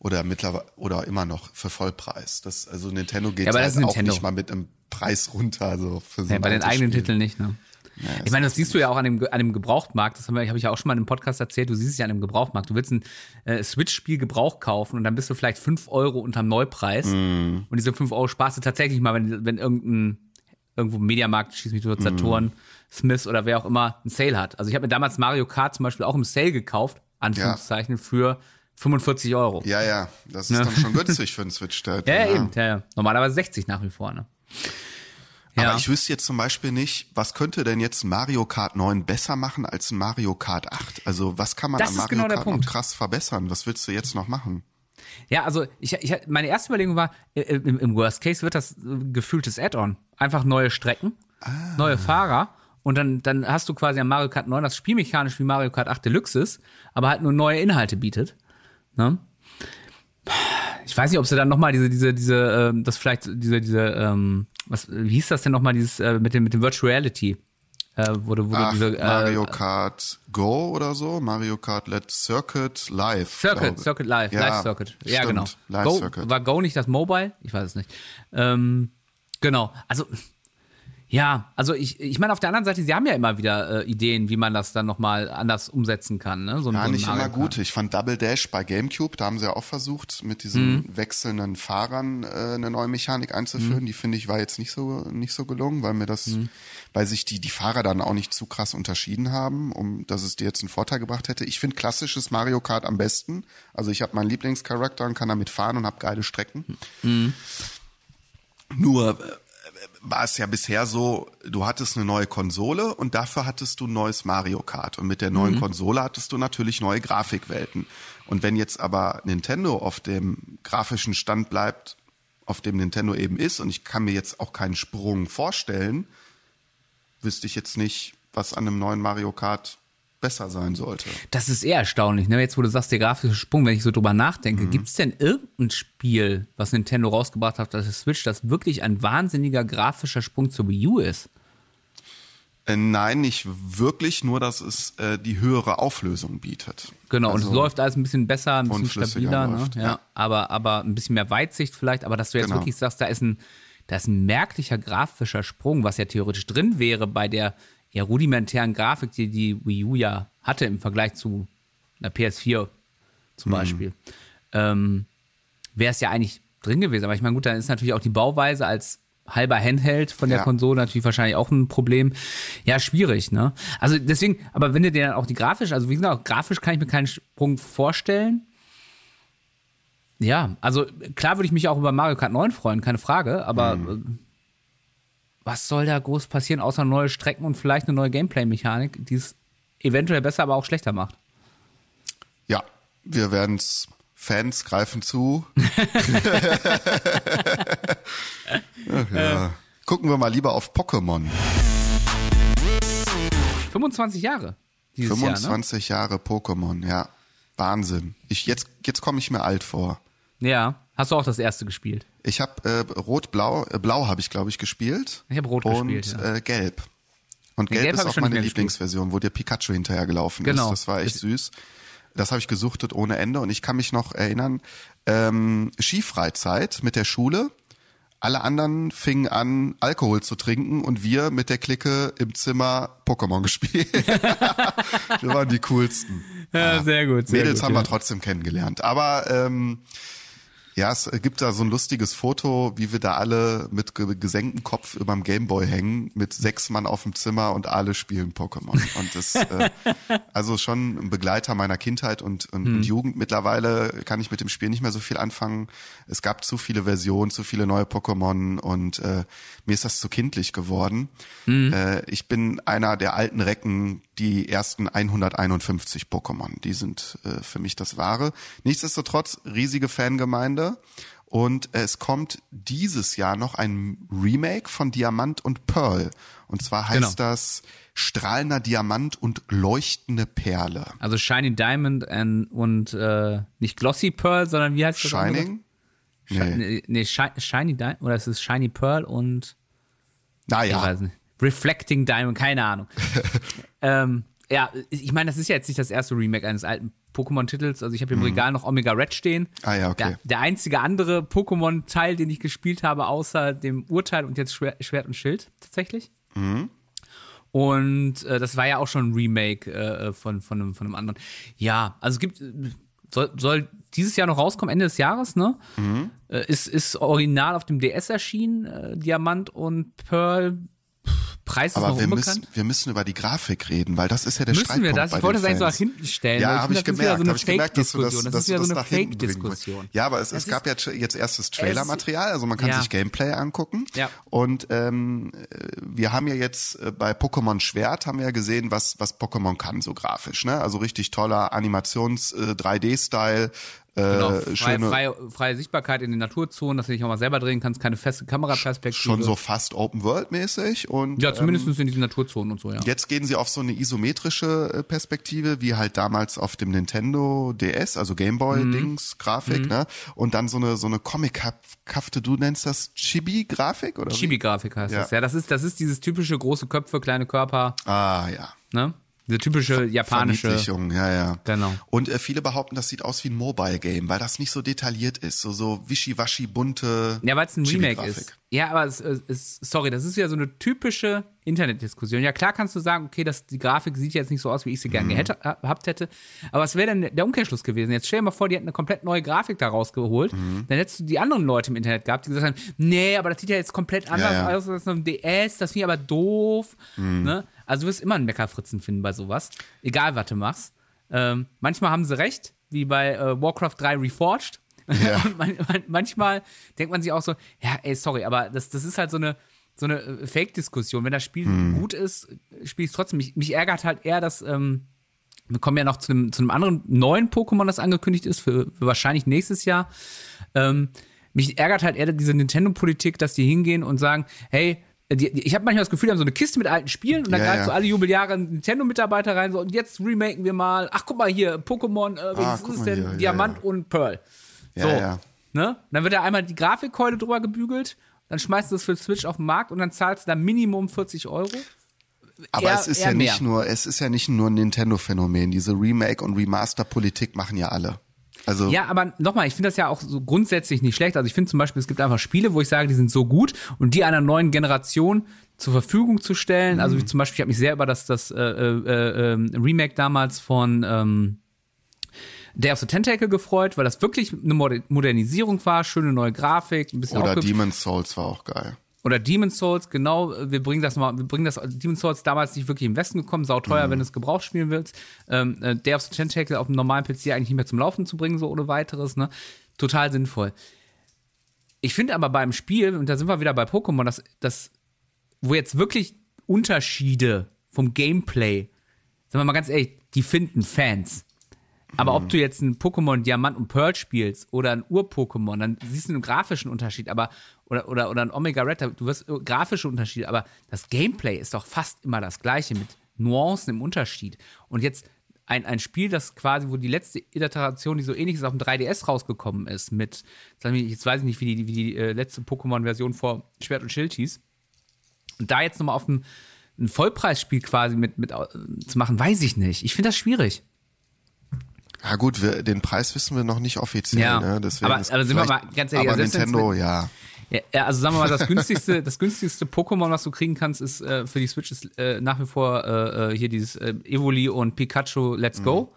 oder mittlerweile oder immer noch für Vollpreis. Das, also Nintendo geht Ja, halt auch Nintendo. nicht mal mit einem Preis runter. Also für so Ja, ein bei den eigenen. Titeln nicht, ne? ich meine, das siehst du ja auch an dem, an dem Gebrauchtmarkt. Das habe hab ich ja auch schon mal in einem Podcast erzählt. Du siehst es ja an dem Gebrauchtmarkt. Du willst ein äh, Switch-Spiel Gebrauch kaufen und dann bist du vielleicht 5 Euro unterm Neupreis. Mhm. Und diese 5 Euro sparst du tatsächlich mal, wenn, wenn irgendein irgendwo Mediamarkt, schieß mich durch Saturn, Mhm. Smiths oder wer auch immer einen Sale hat. Also ich habe mir damals Mario Kart zum Beispiel auch im Sale gekauft, Anführungszeichen, für 45 Euro. Ja, ja, das ist dann schon günstig für einen Switch-Titel. Ja, ja, eben. Ja, ja. Normalerweise 60 nach wie vor, ne? Aber ich wüsste jetzt zum Beispiel nicht, was könnte denn jetzt Mario Kart 9 besser machen als Mario Kart 8? Also was kann man Das an Mario genau Kart krass verbessern? Was willst du jetzt noch machen? Ja, also ich, ich, meine erste Überlegung war, äh, im, im Worst Case wird das äh, gefühltes Add-on. Einfach neue Strecken, Ah. neue Fahrer und dann, dann hast du quasi am Mario Kart 9 das spielmechanisch wie Mario Kart 8 Deluxe ist, aber halt nur neue Inhalte bietet. Ne? Ich weiß nicht, ob sie dann nochmal diese, diese, diese, ähm, das vielleicht, diese, diese, ähm, was, wie hieß das denn nochmal, dieses, äh, mit dem, mit dem Virtual Reality? Äh, du, wo Ach, diese, äh, Mario Kart Go oder so? Mario Kart Let Circuit Live. Circuit. Circuit Live, Ja, Live Circuit. Ja, stimmt, genau. Live Go, Circuit. War Go nicht das Mobile? Ich weiß es nicht. Ähm, genau. Also, Ja, also ich, ich meine, auf der anderen Seite, sie haben ja immer wieder äh, Ideen, wie man das dann nochmal anders umsetzen kann. Ne? So, Ja, so nicht immer gut. Ich fand Double Dash bei GameCube, da haben sie ja auch versucht, mit diesen Mhm. wechselnden Fahrern äh, eine neue Mechanik einzuführen. Mhm. Die finde ich war jetzt nicht so nicht so gelungen, weil mir das, weil sich die die Fahrer dann auch nicht zu krass unterschieden haben, um dass es dir jetzt einen Vorteil gebracht hätte. Ich finde klassisches Mario Kart am besten. Also ich habe meinen Lieblingscharakter und kann damit fahren und habe geile Strecken. Mhm. Nur äh, war es ja bisher so, du hattest eine neue Konsole und dafür hattest du ein neues Mario Kart. Und mit der neuen Konsole hattest du natürlich neue Grafikwelten. Und wenn jetzt aber Nintendo auf dem grafischen Stand bleibt, auf dem Nintendo eben ist, und ich kann mir jetzt auch keinen Sprung vorstellen, wüsste ich jetzt nicht, was an einem neuen Mario Kart besser sein sollte. Das ist eher erstaunlich, ne? Jetzt, wo du sagst, der grafische Sprung, wenn ich so drüber nachdenke, Mhm. gibt's denn irgendein Spiel, was Nintendo rausgebracht hat, das Switch, das wirklich ein wahnsinniger grafischer Sprung zur Wii U ist? Äh, nein, nicht wirklich, nur dass es äh, die höhere Auflösung bietet. Genau, und Also- es läuft alles ein bisschen besser, ein bisschen stabiler, ne? ja. ja. Aber, aber ein bisschen mehr Weitsicht vielleicht, aber dass du jetzt Genau. wirklich sagst, da ist ein, da ist ein merklicher grafischer Sprung, was ja theoretisch drin wäre bei der ja rudimentären Grafik, die die Wii U ja hatte im Vergleich zu einer PS4 Mhm. zum Beispiel. Ähm, wäre es ja eigentlich drin gewesen. Aber ich meine, gut, dann ist natürlich auch die Bauweise als halber Handheld von der Ja. Konsole natürlich wahrscheinlich auch ein Problem. Ja, schwierig, ne? Also deswegen, aber wenn du dir dann auch die grafisch, also wie gesagt, grafisch kann ich mir keinen Sprung vorstellen. Ja, also klar würde ich mich auch über Mario Kart 9 freuen, keine Frage, aber äh, was soll da groß passieren, außer neue Strecken und vielleicht eine neue Gameplay-Mechanik, die es eventuell besser, aber auch schlechter macht? Ja, wir werden's. Fans greifen zu. Ach ja. Gucken wir mal lieber auf Pokémon. 25 Jahre dieses Jahr, ne? 25 Jahre Pokémon, ja. Wahnsinn. Ich, jetzt jetzt komme ich mir alt vor. Ja. Hast du auch das erste gespielt? Ich habe äh, Rot-Blau, äh, Blau habe ich, glaube ich, gespielt. Ich hab Rot und, gespielt, ja. äh, Gelb. Und Gelb, Gelb ist auch meine. Lieblingsversion, wo der Pikachu hinterhergelaufen Genau. ist. Das war echt Das- süß. Das habe ich gesuchtet ohne Ende und ich kann mich noch erinnern, ähm, Skifreizeit mit der Schule. Alle anderen fingen an, Alkohol zu trinken und wir mit der Clique im Zimmer Pokémon gespielt. wir waren die coolsten. Ja, sehr gut. Sehr Mädels gut, haben ja. wir trotzdem kennengelernt. Aber ähm, ja, es gibt da so ein lustiges Foto, wie wir da alle mit ge gesenktem Kopf überm Gameboy hängen, mit sechs Mann auf dem Zimmer und alle spielen Pokémon. Und das, äh, also schon ein Begleiter meiner Kindheit und, und, Hm. und Jugend. Mittlerweile kann ich mit dem Spiel nicht mehr so viel anfangen. Es gab zu viele Versionen, zu viele neue Pokémon und äh, mir ist das zu kindlich geworden. Hm. Äh, ich bin einer der alten Recken, die ersten 151 Pokémon. Die sind äh, für mich das Wahre. Nichtsdestotrotz riesige Fangemeinde. Und es kommt dieses Jahr noch ein Remake von Diamant und Pearl. Und zwar heißt Genau. das Strahlender Diamant und leuchtende Perle. Also Shiny Diamond and, und äh, nicht Glossy Pearl, sondern wie heißt das? Shining? Shi- Nee. Nee, nee Shi Shiny Diamond, oder es ist Shiny Pearl und ich Naja, weiß nicht. Reflecting Diamond, keine Ahnung. ähm, ja, ich meine, das ist ja jetzt nicht das erste Remake eines alten Pokémon-Titels. Also ich habe im Regal noch Omega Red stehen. Mhm. Ah ja, okay. Der, der einzige andere Pokémon-Teil, den ich gespielt habe, außer dem Urteil und jetzt Schwer, Schwert und Schild tatsächlich. Mhm. Und äh, das war ja auch schon ein Remake äh, von, von, einem, von einem anderen. Ja, also es gibt, äh, soll, soll dieses Jahr noch rauskommen, Ende des Jahres, ne? Mhm. Äh, ist, ist original auf dem DS erschienen, äh, Diamant und Pearl. Preis ist aber noch wir unbekannt. müssen, wir müssen über die Grafik reden, weil das ist ja der Müssen wir Streitpunkt das? bei Ich wollte das eigentlich so nach hinten stellen. Ja, habe ich finde, das ist wieder gemerkt, so eine habe ich gemerkt, dass du das, dass Das ist wieder so das eine Fake-Diskussion. Ja, aber es, es Das gab ja jetzt erstes Trailermaterial, also man kann Ja. sich Gameplay angucken. Ja. Und ähm, wir haben ja jetzt äh, bei Pokémon Schwert haben wir ja gesehen, was was Pokémon kann so grafisch, ne? Also richtig toller Animations äh, 3D-Style. Äh, Genau, freie, schöne, freie, freie Sichtbarkeit in den Naturzonen, dass du dich auch mal selber drehen kannst, keine feste Kameraperspektive. schon so fast Open World mäßig und Ja, zumindest ähm, in diesen Naturzonen und so, ja. Jetzt gehen sie auf so eine isometrische äh, Perspektive, wie halt damals auf dem Nintendo DS, also Gameboy-Dings, Mhm. Grafik, ne? Und dann so eine so eine comichafte, du nennst das Chibi-Grafik oder? wie? Chibi-Grafik heißt Ja. das. Ja, das ist, das ist dieses typische große Köpfe, kleine Körper, Ah ja. ne? Diese typische japanische. Verniedlichung, ja, ja. Genau. Und äh, viele behaupten, das sieht aus wie ein Mobile-Game, weil das nicht so detailliert ist, so so wischiwaschi bunte Ja, weil es ein Remake ist. Ja, aber es, es, sorry, das ist ja so eine typische Internetdiskussion. Ja, klar kannst du sagen, okay, das, die Grafik sieht jetzt nicht so aus, wie ich sie gerne Mhm. gehabt hätte. Aber was wäre denn der Umkehrschluss gewesen? Jetzt stell dir mal vor, die hätten eine komplett neue Grafik da rausgeholt. Mhm. Dann hättest du die anderen Leute im Internet gehabt, die gesagt haben, nee, aber das sieht ja jetzt komplett anders Ja, Mhm. ja. aus als dem DS, das finde ich aber doof. Ne? Also du wirst immer einen Meckerfritzen finden bei sowas. Egal, was du machst. Ähm, manchmal haben sie recht, wie bei äh, Warcraft 3 Reforged. Ja. Und man, man, manchmal denkt man sich auch so, ja, ey, sorry, aber das, das ist halt so eine, so eine äh, Fake-Diskussion. Wenn das Spiel gut ist, spiele ich es trotzdem. Mich, mich ärgert halt eher, dass ähm, wir kommen ja noch zu einem, zu einem anderen neuen Pokémon, das angekündigt ist, für, für wahrscheinlich nächstes Jahr. Ähm, mich ärgert halt eher diese Nintendo-Politik, dass die hingehen und sagen, hey, die, die, ich habe manchmal das Gefühl, die haben so eine Kiste mit alten Spielen und dann Ja, greift ja. so alle Jubeljahre Nintendo-Mitarbeiter rein so, und jetzt remaken wir mal, ach guck mal hier, Pokémon, äh, Ah, ist denn? hier, ja, Diamant ja. und Pearl. Ja, So, ja. Ne? Dann wird da einmal die Grafikkeule drüber gebügelt, dann schmeißt du das für Switch auf den Markt und dann zahlst du da Minimum 40 Euro. Aber Eher- es ist ja nicht mehr. nur, es ist ja nicht nur ein Nintendo-Phänomen. Diese Remake- und Remaster-Politik machen ja alle. Also Ja, aber nochmal, ich finde das ja auch so grundsätzlich nicht schlecht. Also ich finde zum Beispiel, es gibt einfach Spiele, wo ich sage, die sind so gut und die einer neuen Generation zur Verfügung zu stellen. Also wie zum Beispiel, ich habe mich sehr über das, das äh, äh, äh, Remake damals von ähm, Day of the Tentacle gefreut, weil das wirklich eine Moder- Modernisierung war, schöne neue Grafik, ein bisschen oder Demon's Souls war auch geil. Oder Demon's Souls, genau, wir bringen das mal, wir bringen das, Demon's Souls damals nicht wirklich im Westen gekommen, sauteuer, wenn du es gebraucht spielen willst. Ähm, äh, Day of the Tentacle auf dem normalen PC eigentlich nicht mehr zum Laufen zu bringen, so ohne weiteres, ne? Total sinnvoll. Ich finde aber beim Spiel, und da sind wir wieder bei Pokémon, dass, dass, wo jetzt wirklich Unterschiede vom Gameplay, sagen wir mal ganz ehrlich, die finden Fans. Aber ob du jetzt ein Pokémon Diamant und Pearl spielst oder ein Ur-Pokémon, dann siehst du einen grafischen Unterschied, aber oder, oder, oder ein Omega Red, du wirst äh, grafische Unterschiede, aber das Gameplay ist doch fast immer das gleiche mit Nuancen im Unterschied. Und jetzt ein, ein Spiel, das quasi, wo die letzte Iteration, die so ähnlich ist, auf dem 3DS rausgekommen ist, mit, jetzt weiß ich nicht, wie die, wie die äh, letzte Pokémon-Version vor Schwert und Schild hieß. Und da jetzt nochmal auf ein, ein Vollpreisspiel quasi mit, mit zu machen, weiß ich nicht. Ich finde das schwierig. Ja gut, wir, den Preis wissen wir noch nicht offiziell. Ja. Ne? Deswegen Aber- aber sind wir mal ganz ehrlich, aber wenn's Nintendo, mit- ja. Ja, also sagen wir mal, das günstigste, das günstigste Pokémon, was du kriegen kannst, ist äh, für die Switch ist äh, nach wie vor äh, äh, hier dieses äh, Evoli und Pikachu Let's Go.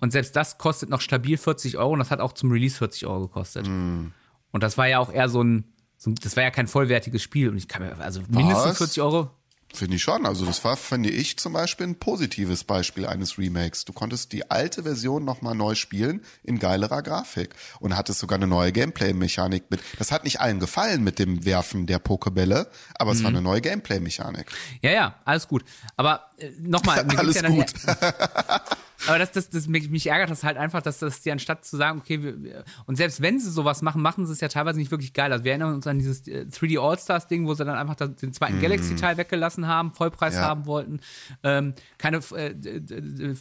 Und selbst das kostet noch stabil 40 Euro und das hat auch zum Release 40 Euro gekostet. Und das war ja auch eher so ein, so ein, das war ja kein vollwertiges Spiel. Und ich kann mir, also mindestens Was? 40 Euro. Finde ich schon. Also das war, finde ich zum Beispiel ein positives Beispiel eines Remakes. Du konntest die alte Version nochmal neu spielen in geilerer Grafik und hattest sogar eine neue Gameplay-Mechanik mit. Das hat nicht allen gefallen mit dem Werfen der Pokebälle, aber es war eine neue Gameplay-Mechanik. Ja, ja, alles gut. Aber äh, nochmal, Alles ja gut. Aber das, das, das, mich, mich ärgert das halt einfach, dass das die anstatt zu sagen, okay, wir, wir, und selbst wenn sie sowas machen, machen sie es ja teilweise nicht wirklich geil. Also wir erinnern uns an dieses äh, 3D All-Stars-Ding, wo sie dann einfach den zweiten Galaxy-Teil weggelassen haben, Vollpreis. Ja. haben wollten. Ähm, keine äh,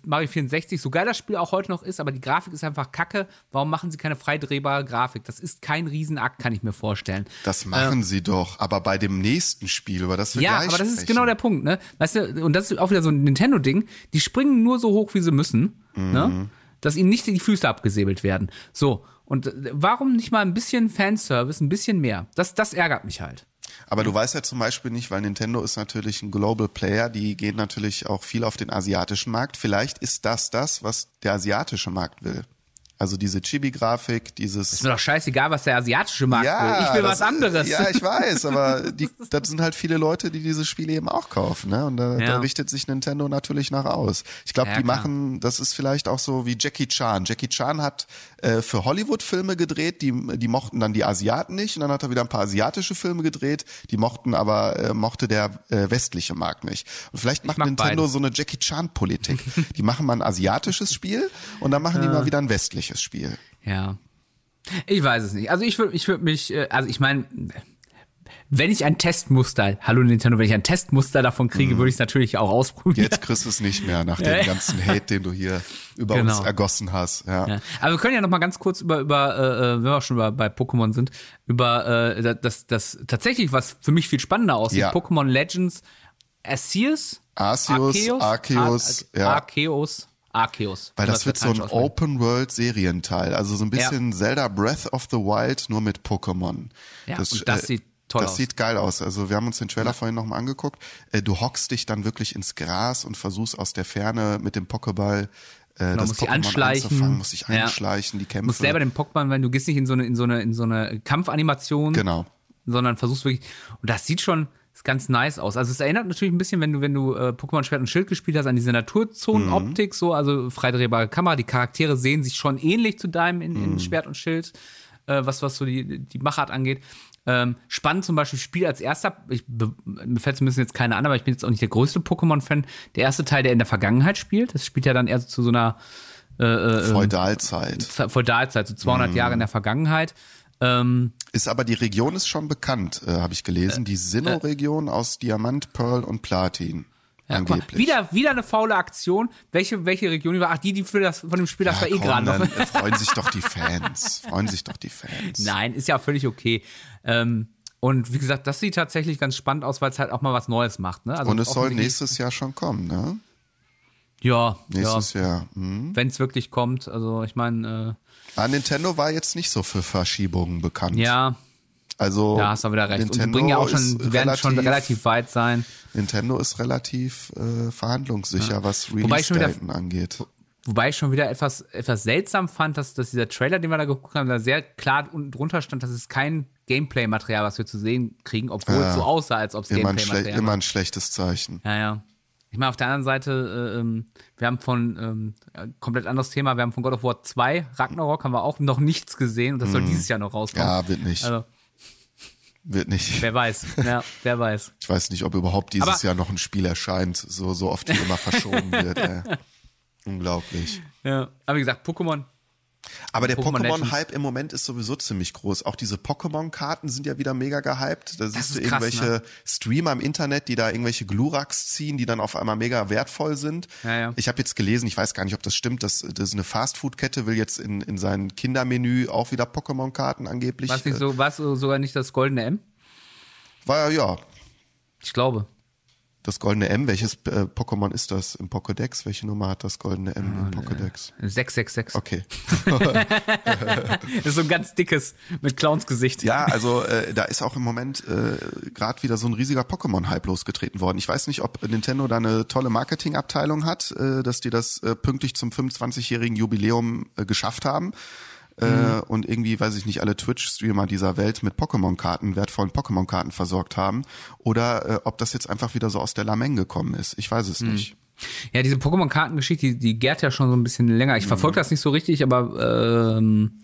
Mario 64, so geil das Spiel auch heute noch ist, aber die Grafik ist einfach kacke. Warum machen sie keine frei drehbare Grafik? Das ist kein Riesenakt, kann ich mir vorstellen. Das machen sie doch, aber bei dem nächsten Spiel, über das wir Ja, gleich aber das ist sprechen. genau der Punkt, ne? Weißt du, und das ist auch wieder so ein Nintendo-Ding, die springen nur so hoch, wie sie müssen, Mhm. ne? Dass ihnen nicht die Füße abgesäbelt werden. So. Und äh, warum nicht mal ein bisschen Fanservice, ein bisschen mehr? Das, das ärgert mich halt. Aber du weißt ja zum Beispiel nicht, weil Nintendo ist natürlich ein Global Player, die gehen natürlich auch viel auf den asiatischen Markt. Vielleicht ist das das, was der asiatische Markt will. Also diese Chibi-Grafik, dieses Ist mir doch scheißegal, was der asiatische Markt will. Ich will das- was anderes. Ja, ich weiß, aber die, das sind halt viele Leute, die dieses Spiel eben auch kaufen, ne? Und da, Ja. da richtet sich Nintendo natürlich nach aus. Ich glaube, Ja, die klar. machen, das ist vielleicht auch so wie Jackie Chan. Jackie Chan hat äh, für Hollywood Filme gedreht, die die mochten dann die Asiaten nicht, und dann hat er wieder ein paar asiatische Filme gedreht, die mochten aber äh, mochte der äh, westliche Markt nicht. Und vielleicht macht mag Nintendo beides. so eine Jackie Chan Politik. die machen mal ein asiatisches Spiel und dann machen die mal wieder ein westliches Spiel. Ja. Ich weiß es nicht. Also ich würde ich würd mich, äh, also ich meine, wenn ich ein Testmuster, hallo Nintendo, wenn ich ein Testmuster davon kriege, Mhm. würde ich es natürlich auch ausprobieren. Jetzt kriegst du es nicht mehr nach dem ganzen Hate, den du hier über Genau. uns ergossen hast. Ja. Ja. Aber wir können ja noch mal ganz kurz über, über äh, wenn wir schon bei, bei Pokémon sind, über äh, das, das tatsächlich, was für mich viel spannender aussieht, Ja. Pokémon Legends Arceus? Arceus, Arceus, Ar ja. Arceus, Arceus. Weil das wir wird so ein. Open-World-Serienteil. Also so ein bisschen Zelda Breath of the Wild, nur mit Pokémon. Ja, das, und das äh, sieht toll das aus. sieht geil aus. Also wir haben uns den Trailer vorhin nochmal angeguckt. Äh, du hockst dich dann wirklich ins Gras und versuchst aus der Ferne mit dem Pokéball äh, das musst dich Pokémon anschleichen. einzufangen, musst dich Ja. einschleichen, die Du Kämpfe. musst selber den Pokémon, wenn du gehst nicht in so eine, in so eine, in so eine Kampfanimation, genau. sondern versuchst wirklich, und das sieht schon ist ganz nice aus. Also es erinnert natürlich ein bisschen, wenn du, wenn du äh, Pokémon Schwert und Schild gespielt hast, an diese Naturzonenoptik, so, also freidrehbare Kamera. Die Charaktere sehen sich schon ähnlich zu deinem in, in Schwert und Schild, äh, was, was so die, die Machart angeht. Ähm, spannend zum Beispiel Spiel als erster, ich, mir fällt zumindest jetzt keine an, aber ich bin jetzt auch nicht der größte Pokémon-Fan. Der erste Teil, der in der Vergangenheit spielt, das spielt ja dann eher so zu so einer Feudalzeit. Feudalzeit, so 200 Jahre in der Vergangenheit. Ähm, Ist aber die Region ist schon bekannt, äh, habe ich gelesen. Die Sinnoh-Region aus Diamant, Pearl und Platin. Ja, angeblich. wieder, wieder eine faule Aktion. Welche, welche Region war? Ach, die, die für das, von dem Spiel, das war eh gerade noch. äh, freuen sich doch die Fans. Freuen sich doch die Fans. Nein, ist ja völlig okay. Ähm, und wie gesagt, das sieht tatsächlich ganz spannend aus, weil es halt auch mal was Neues macht. Ne? Also Und es soll nächstes Jahr schon kommen, ne? Ja, ja Nächstes Jahr. Hm. wenn es wirklich kommt. Also ich meine, Ah, Nintendo war jetzt nicht so für Verschiebungen bekannt. ja, Also da hast du wieder recht. und die Nintendo bringen ja auch schon, die werden schon relativ weit sein. Nintendo ist relativ äh, verhandlungssicher, was schon wieder- Release-Daten angeht. Wobei ich schon wieder etwas, etwas seltsam fand, dass, dass dieser Trailer, den wir da geguckt haben, da sehr klar unten drunter stand, dass es kein Gameplay-Material, was wir zu sehen kriegen, obwohl es so aussah, als ob es Gameplay-Material immer ein schlechtes Zeichen. Ja, ja. Ich meine, auf der anderen Seite, äh, ähm, wir haben von, ähm, äh, komplett anderes Thema, wir haben von God of War 2, Ragnarok, haben wir auch noch nichts gesehen und das soll dieses Jahr noch rauskommen. Ja, wird nicht. Also, Wird nicht. wer weiß. Ja, wer weiß. Ich weiß nicht, ob überhaupt dieses Aber- Jahr noch ein Spiel erscheint, so, so oft wie immer verschoben wird. Ey. Unglaublich. Ja. Aber wie gesagt, Pokémon. Aber der Pokémon Pokémon-Hype im Moment ist sowieso ziemlich groß. Auch diese Pokémon-Karten sind ja wieder mega gehypt. Da siehst du ist krass, irgendwelche ne? Streamer im Internet, die da irgendwelche Gluraks ziehen, die dann auf einmal mega wertvoll sind. Ja, ja. Ich habe jetzt gelesen, ich weiß gar nicht, ob das stimmt, dass das ist eine Fastfood-Kette will jetzt in, in sein Kindermenü auch wieder Pokémon-Karten angeblich. Nicht äh, so, war es sogar nicht das goldene M? War ja, Ich glaube. Das goldene M. Welches äh, Pokémon ist das im Pokédex? Welche Nummer hat das goldene M Ah, im Pokédex? 666. Okay. Das ist so ein ganz dickes mit Clownsgesicht. Ja, also äh, da ist auch im Moment äh, gerade wieder so ein riesiger Pokémon-Hype losgetreten worden. Ich weiß nicht, ob Nintendo da eine tolle Marketingabteilung hat, äh, dass die das äh, pünktlich zum 25-jährigen Jubiläum äh, geschafft haben. Äh, und irgendwie, weiß ich nicht, alle Twitch-Streamer dieser Welt mit Pokémon-Karten, wertvollen Pokémon-Karten versorgt haben. Oder äh, ob das jetzt einfach wieder so aus der Lameng gekommen ist. Ich weiß es nicht. Ja, diese Pokémon-Kartengeschichte, die, die gärt ja schon so ein bisschen länger. Ich Mhm. verfolge das nicht so richtig, aber ähm,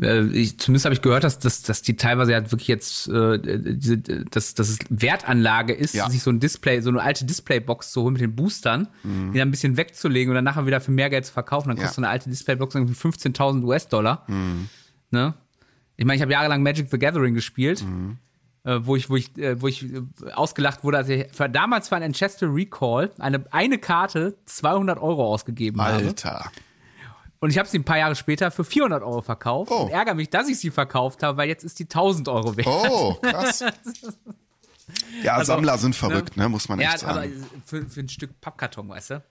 äh, ich, zumindest habe ich gehört, dass, dass, dass die teilweise halt wirklich jetzt äh, diese, dass, dass es Wertanlage ist, Ja. sich so ein Display, so eine alte Displaybox zu holen mit den Boostern, Mhm. die dann ein bisschen wegzulegen und dann nachher wieder für mehr Geld zu verkaufen. Dann Ja. kostet so eine alte Displaybox irgendwie 15.000 US-Dollar. Mhm. Ne? Ich meine, ich habe jahrelang Magic the Gathering gespielt. Mhm. Äh, wo ich, wo ich, äh, wo ich äh, ausgelacht wurde, als ich für, damals für ein Manchester Recall eine, eine Karte 200 Euro ausgegeben habe. Alter. Und ich habe sie ein paar Jahre später für 400 Euro verkauft Oh. und ärgere mich, dass ich sie verkauft habe, weil jetzt ist die 1000 Euro wert. Oh, krass. Ja, Sammler sind verrückt, ne, muss man ja, echt aber sagen. für, für ein Stück Pappkarton, weißt du?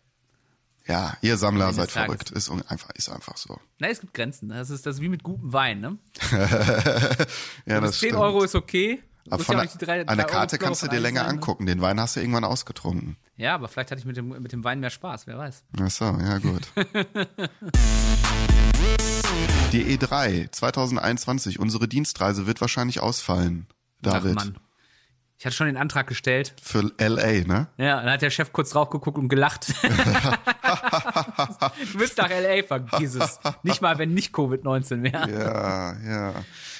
Ja, ihr Sammler seid verrückt. Ist einfach, ist einfach so. Na, es gibt Grenzen. Das ist das ist wie mit gutem Wein, ne? Ja, Bis 10 Euro ist okay. Aber von ja der, drei- an der Karte Euro kannst du dir länger sein, ne? angucken. Den Wein hast du irgendwann ausgetrunken. Ja, aber vielleicht hatte ich mit dem, mit dem Wein mehr Spaß, wer weiß. Ach so, ja gut. Die E3 2021, unsere Dienstreise wird wahrscheinlich ausfallen, David. Ach Mann. Ich hatte schon den Antrag gestellt. Für LA, ne? Ja, dann hat der Chef kurz drauf geguckt und gelacht. du willst nach L.A., vergiss es. Nicht mal, wenn nicht Covid-19 wäre. Ja, ja.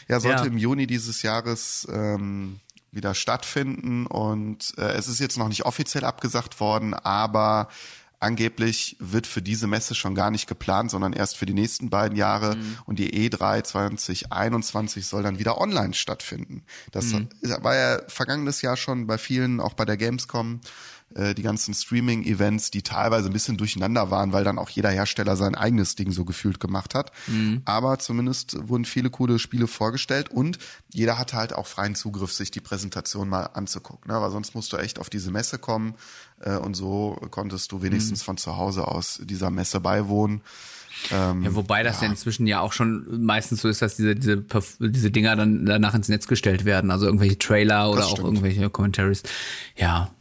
Ja, sollte Ja. im Juni dieses Jahres ähm, wieder stattfinden. Und äh, es ist jetzt noch nicht offiziell abgesagt worden, aber angeblich wird für diese Messe schon gar nicht geplant, sondern erst für die nächsten beiden Jahre. Und die E E3 2021 soll dann wieder online stattfinden. Das war ja vergangenes Jahr schon bei vielen, auch bei der Gamescom, äh, die ganzen Streaming-Events, die teilweise ein bisschen durcheinander waren, weil dann auch jeder Hersteller sein eigenes Ding so gefühlt gemacht hat. Mhm. Aber zumindest wurden viele coole Spiele vorgestellt und jeder hatte halt auch freien Zugriff, sich die Präsentation mal anzugucken. Ne? Weil sonst musst du echt auf diese Messe kommen äh, und so konntest du wenigstens von zu Hause aus dieser Messe beiwohnen. Ähm, Ja, wobei das ja. inzwischen ja auch schon meistens so ist, dass diese, diese, diese Dinger dann danach ins Netz gestellt werden. Also irgendwelche Trailer oder auch irgendwelche Commentaries. Ja.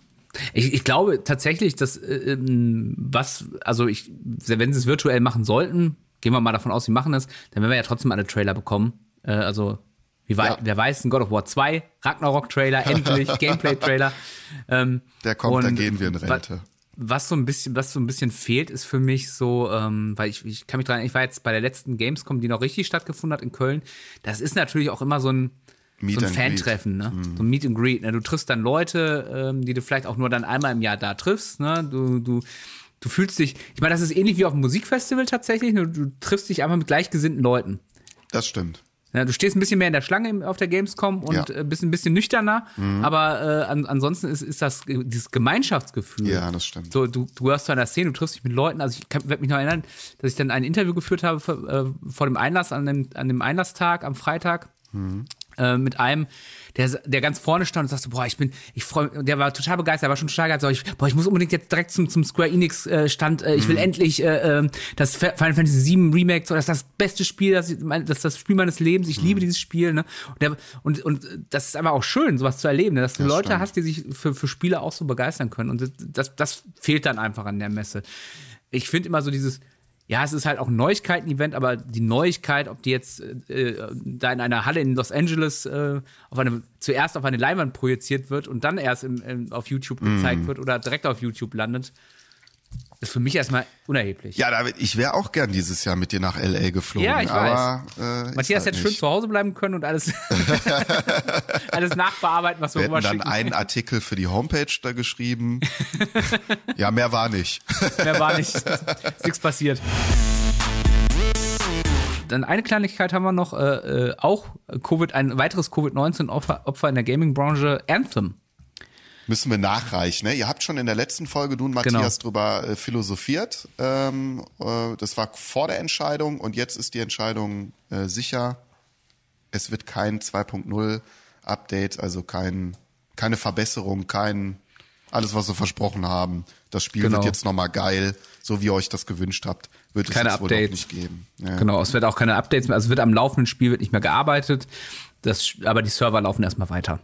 Ich, ich glaube tatsächlich, dass äh, ähm, was, also ich, wenn sie es virtuell machen sollten, gehen wir mal davon aus, sie machen es, dann werden wir ja trotzdem alle Trailer bekommen. Äh, also wie wei Ja. wer weiß, ein God of War 2, Ragnarok-Trailer, endlich, Gameplay-Trailer. Ähm, Der kommt, da und gehen wir in Rente. was so ein bisschen, was so ein bisschen fehlt, ist für mich so, ähm, weil ich, ich kann mich dran, ich war jetzt bei der letzten Gamescom, die noch richtig stattgefunden hat in Köln. Das ist natürlich auch immer so ein, Meet so ein. Mhm. Fan-Treffen, ne? So ein Meet and Greet. Ne? Du triffst dann Leute, ähm, die du vielleicht auch nur dann einmal im Jahr da triffst. Ne? Du, du, du fühlst dich, ich meine, das ist ähnlich wie auf einem Musikfestival tatsächlich. nur Du triffst dich einfach mit gleichgesinnten Leuten. Das stimmt. Ja, du stehst ein bisschen mehr in der Schlange auf der Gamescom und Ja. Mhm. äh, bist ein bisschen nüchterner, aber äh, an, ansonsten ist, ist das dieses Gemeinschaftsgefühl. Ja, das stimmt. So, du, du hörst zu einer Szene, du triffst dich mit Leuten. Also ich werde mich noch erinnern, dass ich dann ein Interview geführt habe vor, äh, vor dem Einlass, an dem, an dem Einlasstag am Freitag. Äh, mit einem, der, der ganz vorne stand und sagte, boah, ich bin, ich freue der war total begeistert, der war schon total begeistert, ich, boah, ich muss unbedingt jetzt direkt zum, zum Square Enix äh, Stand, äh, ich will endlich äh, äh, das Final Fantasy VII Remake, so, das ist das beste Spiel, das, ich, mein, das ist das Spiel meines Lebens, ich liebe dieses Spiel, ne? Und, der, und, und das ist einfach auch schön, sowas zu erleben, ne? dass du Das Leute stimmt. hast, die sich für, für Spiele auch so begeistern können. Und das, das, das fehlt dann einfach an der Messe. Ich finde immer so dieses, ja, es ist halt auch ein Neuigkeiten-Event, aber die Neuigkeit, ob die jetzt äh, da in einer Halle in Los Angeles äh, auf eine, zuerst auf eine Leinwand projiziert wird und dann erst im, im, auf YouTube gezeigt wird oder direkt auf YouTube landet, ist für mich erstmal unerheblich. Ja, David, ich wäre auch gern dieses Jahr mit dir nach LA geflogen. Ja, ich aber, Äh, Matthias ist halt hätte schön zu Hause bleiben können und alles, alles nachbearbeiten, was wir hätten dann einen Artikel für die Homepage da geschrieben. ja, mehr war nicht. Mehr war nicht. Ist nichts passiert. Dann eine Kleinigkeit haben wir noch, äh, äh, auch Covid, ein weiteres Covid-19-Opfer Opfer in der Gaming-Branche, Anthem. Müssen wir nachreichen. Ne? Ihr habt schon in der letzten Folge, du und Matthias, drüber äh, philosophiert. Ähm, äh, das war vor der Entscheidung und jetzt ist die Entscheidung äh, sicher. Es wird kein 2.0 Update, also kein, keine Verbesserung, kein alles, was wir versprochen haben. Das Spiel Genau. wird jetzt nochmal geil, so wie ihr euch das gewünscht habt. Wird es Keine jetzt wohl Updates. nicht geben. Ja. Genau, es wird auch keine Updates mehr, also es wird am laufenden Spiel wird nicht mehr gearbeitet, das, aber die Server laufen erstmal weiter.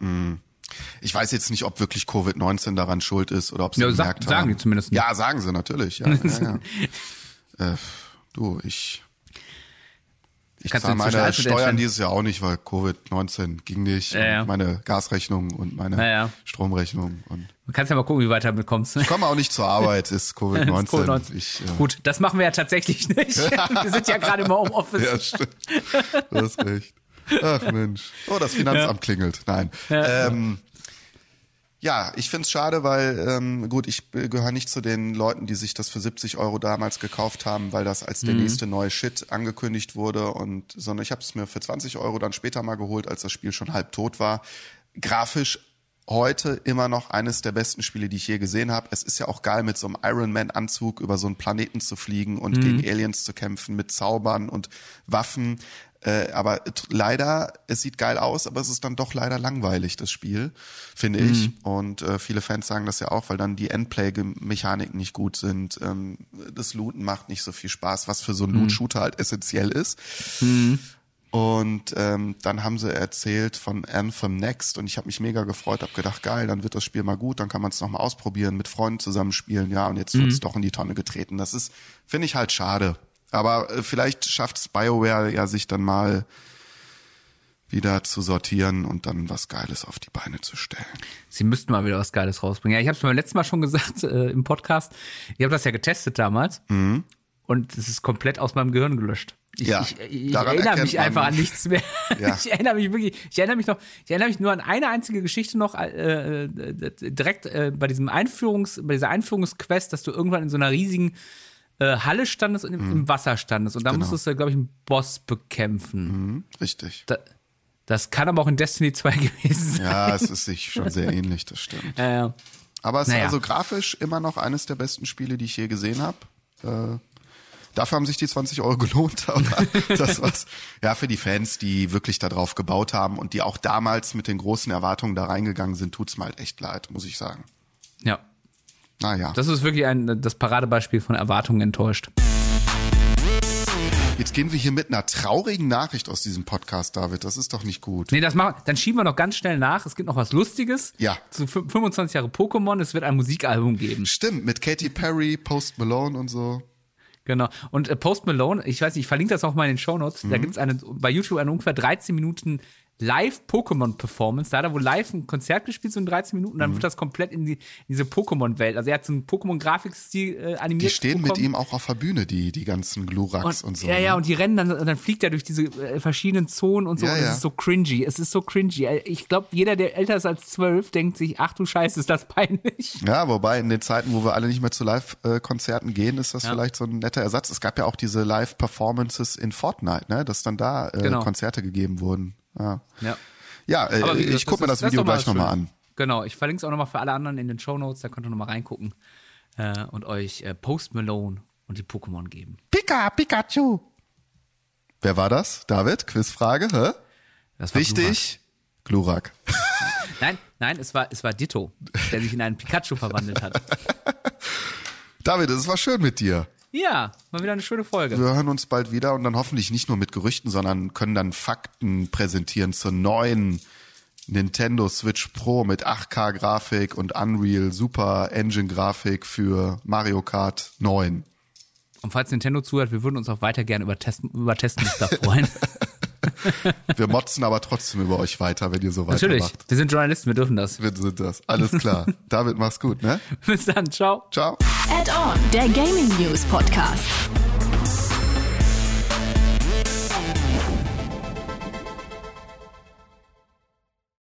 Ich weiß jetzt nicht, ob wirklich Covid-19 daran schuld ist oder ob sie Ja, sag- gemerkt sagen haben. die zumindest nicht. Ja, sagen sie natürlich. Ja, ja, ja. äh, du, ich, ich Kannst zahle meine Steuern dieses Jahr auch nicht, weil Covid-19 ging nicht. Ja, ja. Meine Gasrechnung und meine Ja. Stromrechnung. Und Du kannst ja mal gucken, wie weit du damit kommst. ich komme auch nicht zur Arbeit, ist Covid-19. Covid-19. Ich, äh, Gut, das machen wir ja tatsächlich nicht. wir sind ja gerade im Homeoffice. Ja, stimmt. Du hast recht. Ach Mensch. Oh, das Finanzamt klingelt. Nein. ähm, ja, ich find's schade, weil, ähm, gut, ich gehöre nicht zu den Leuten, die sich das für 70 Euro damals gekauft haben, weil das als Mhm. der nächste neue Shit angekündigt wurde und sondern ich habe es mir für 20 Euro dann später mal geholt, als das Spiel schon halb tot war. Grafisch heute immer noch eines der besten Spiele, die ich je gesehen habe. Es ist ja auch geil, mit so einem Iron Man Anzug über so einen Planeten zu fliegen und gegen Aliens zu kämpfen, mit Zaubern und Waffen. Äh, aber leider, es sieht geil aus, aber es ist dann doch leider langweilig, das Spiel, finde ich. Und äh, viele Fans sagen das ja auch, weil dann die Endplay-Mechaniken nicht gut sind. Ähm, das Looten macht nicht so viel Spaß, was für so einen Loot-Shooter halt essentiell ist. Und ähm, dann haben sie erzählt von Anthem Next und ich habe mich mega gefreut, habe gedacht, geil, dann wird das Spiel mal gut, dann kann man es nochmal ausprobieren, mit Freunden zusammenspielen, ja, und jetzt wird's doch in die Tonne getreten. Das ist, finde ich halt schade. Aber äh, vielleicht schafft's BioWare ja sich dann mal wieder zu sortieren und dann was Geiles auf die Beine zu stellen. Sie müssten mal wieder was Geiles rausbringen. Ja, ich habe es beim letzten Mal schon gesagt äh, im Podcast. Ich habe das ja getestet damals und es ist komplett aus meinem Gehirn gelöscht. Ich, Ja, ich, ich daran erinnere mich einfach an nichts mehr. Ja. Ich erinnere mich wirklich, ich erinnere mich noch, ich erinnere mich nur an eine einzige Geschichte noch, äh, äh, direkt äh, bei diesem Einführungs, bei dieser Einführungsquest, dass du irgendwann in so einer riesigen äh, Halle standest und im, im Wasser standest und da Genau. musstest du, glaube ich, einen Boss bekämpfen. Hm, richtig. Da, das kann aber auch in Destiny 2 gewesen sein. Ja, es ist sich schon sehr ähnlich, das stimmt. Ja. Aber es Naja. ist also grafisch immer noch eines der besten Spiele, die ich je gesehen habe. Äh, dafür haben sich die 20 Euro gelohnt, aber das war's. Ja, für die Fans, die wirklich darauf gebaut haben und die auch damals mit den großen Erwartungen da reingegangen sind, tut's mir halt echt leid, muss ich sagen. Ja. Naja. Das ist wirklich ein, das Paradebeispiel von Erwartungen enttäuscht. Jetzt gehen wir hier mit einer traurigen Nachricht aus diesem Podcast, David. Das ist doch nicht gut. Nee, das machen, dann schieben wir noch ganz schnell nach. Es gibt noch was Lustiges. Ja. Zu fü- 25 Jahre Pokémon. Es wird ein Musikalbum geben. Stimmt, mit Katy Perry, Post Malone und so. Genau. Und äh, Post Malone, ich weiß nicht, ich verlinke das auch mal in den Shownotes. Mhm. Da gibt's eine, bei YouTube eine ungefähr 13 Minuten Live-Pokémon-Performance. Da hat er wohl live ein Konzert gespielt, so in 13 Minuten. Mhm. Dann wird das komplett in, die, in diese Pokémon-Welt. Also er hat so einen Pokémon-Grafikstil äh, animiert. Die stehen mit bekommen. ihm auch auf der Bühne, die, die ganzen Gluraks und, so. Ja, ja, ne? und die rennen dann, und dann fliegt er durch diese äh, verschiedenen Zonen und so. Ja, und ja. es ist so cringy. Es ist so cringy. Äh, Ich glaube, jeder, der älter ist als zwölf, denkt sich, ach du Scheiße, ist das peinlich. Ja, wobei in den Zeiten, wo wir alle nicht mehr zu Live-Konzerten gehen, ist das vielleicht so ein netter Ersatz. Es gab ja auch diese Live-Performances in Fortnite, ne? dass dann da äh, Genau. Konzerte gegeben wurden. Ja, Ja. ja äh, wie ich gucke mir das Video mal gleich nochmal an. Genau, ich verlinke es auch nochmal für alle anderen in den Shownotes, da könnt ihr nochmal reingucken äh, und euch äh, Post Malone und die Pokémon geben. Pika, Pikachu! Wer war das? David? Quizfrage, hä? Das war? Glurak. Glurak. Nein, nein, es war, es war Ditto, der sich in einen Pikachu verwandelt hat. David, es war schön mit dir. Ja, mal wieder eine schöne Folge. Wir hören uns bald wieder und dann hoffentlich nicht nur mit Gerüchten, sondern können dann Fakten präsentieren zur neuen Nintendo Switch Pro mit 8K-Grafik und Unreal Super Engine Grafik für Mario Kart 9. Und falls Nintendo zuhört, wir würden uns auch weiter gerne über, Test, über Testmuster freuen. Wir motzen aber trotzdem über euch weiter, wenn ihr so Natürlich, weitermacht. wir sind Journalisten, wir dürfen das. Wir sind das. Alles klar. David, mach's gut, ne? Bis dann, ciao. Ciao. Add-on, der Gaming News Podcast.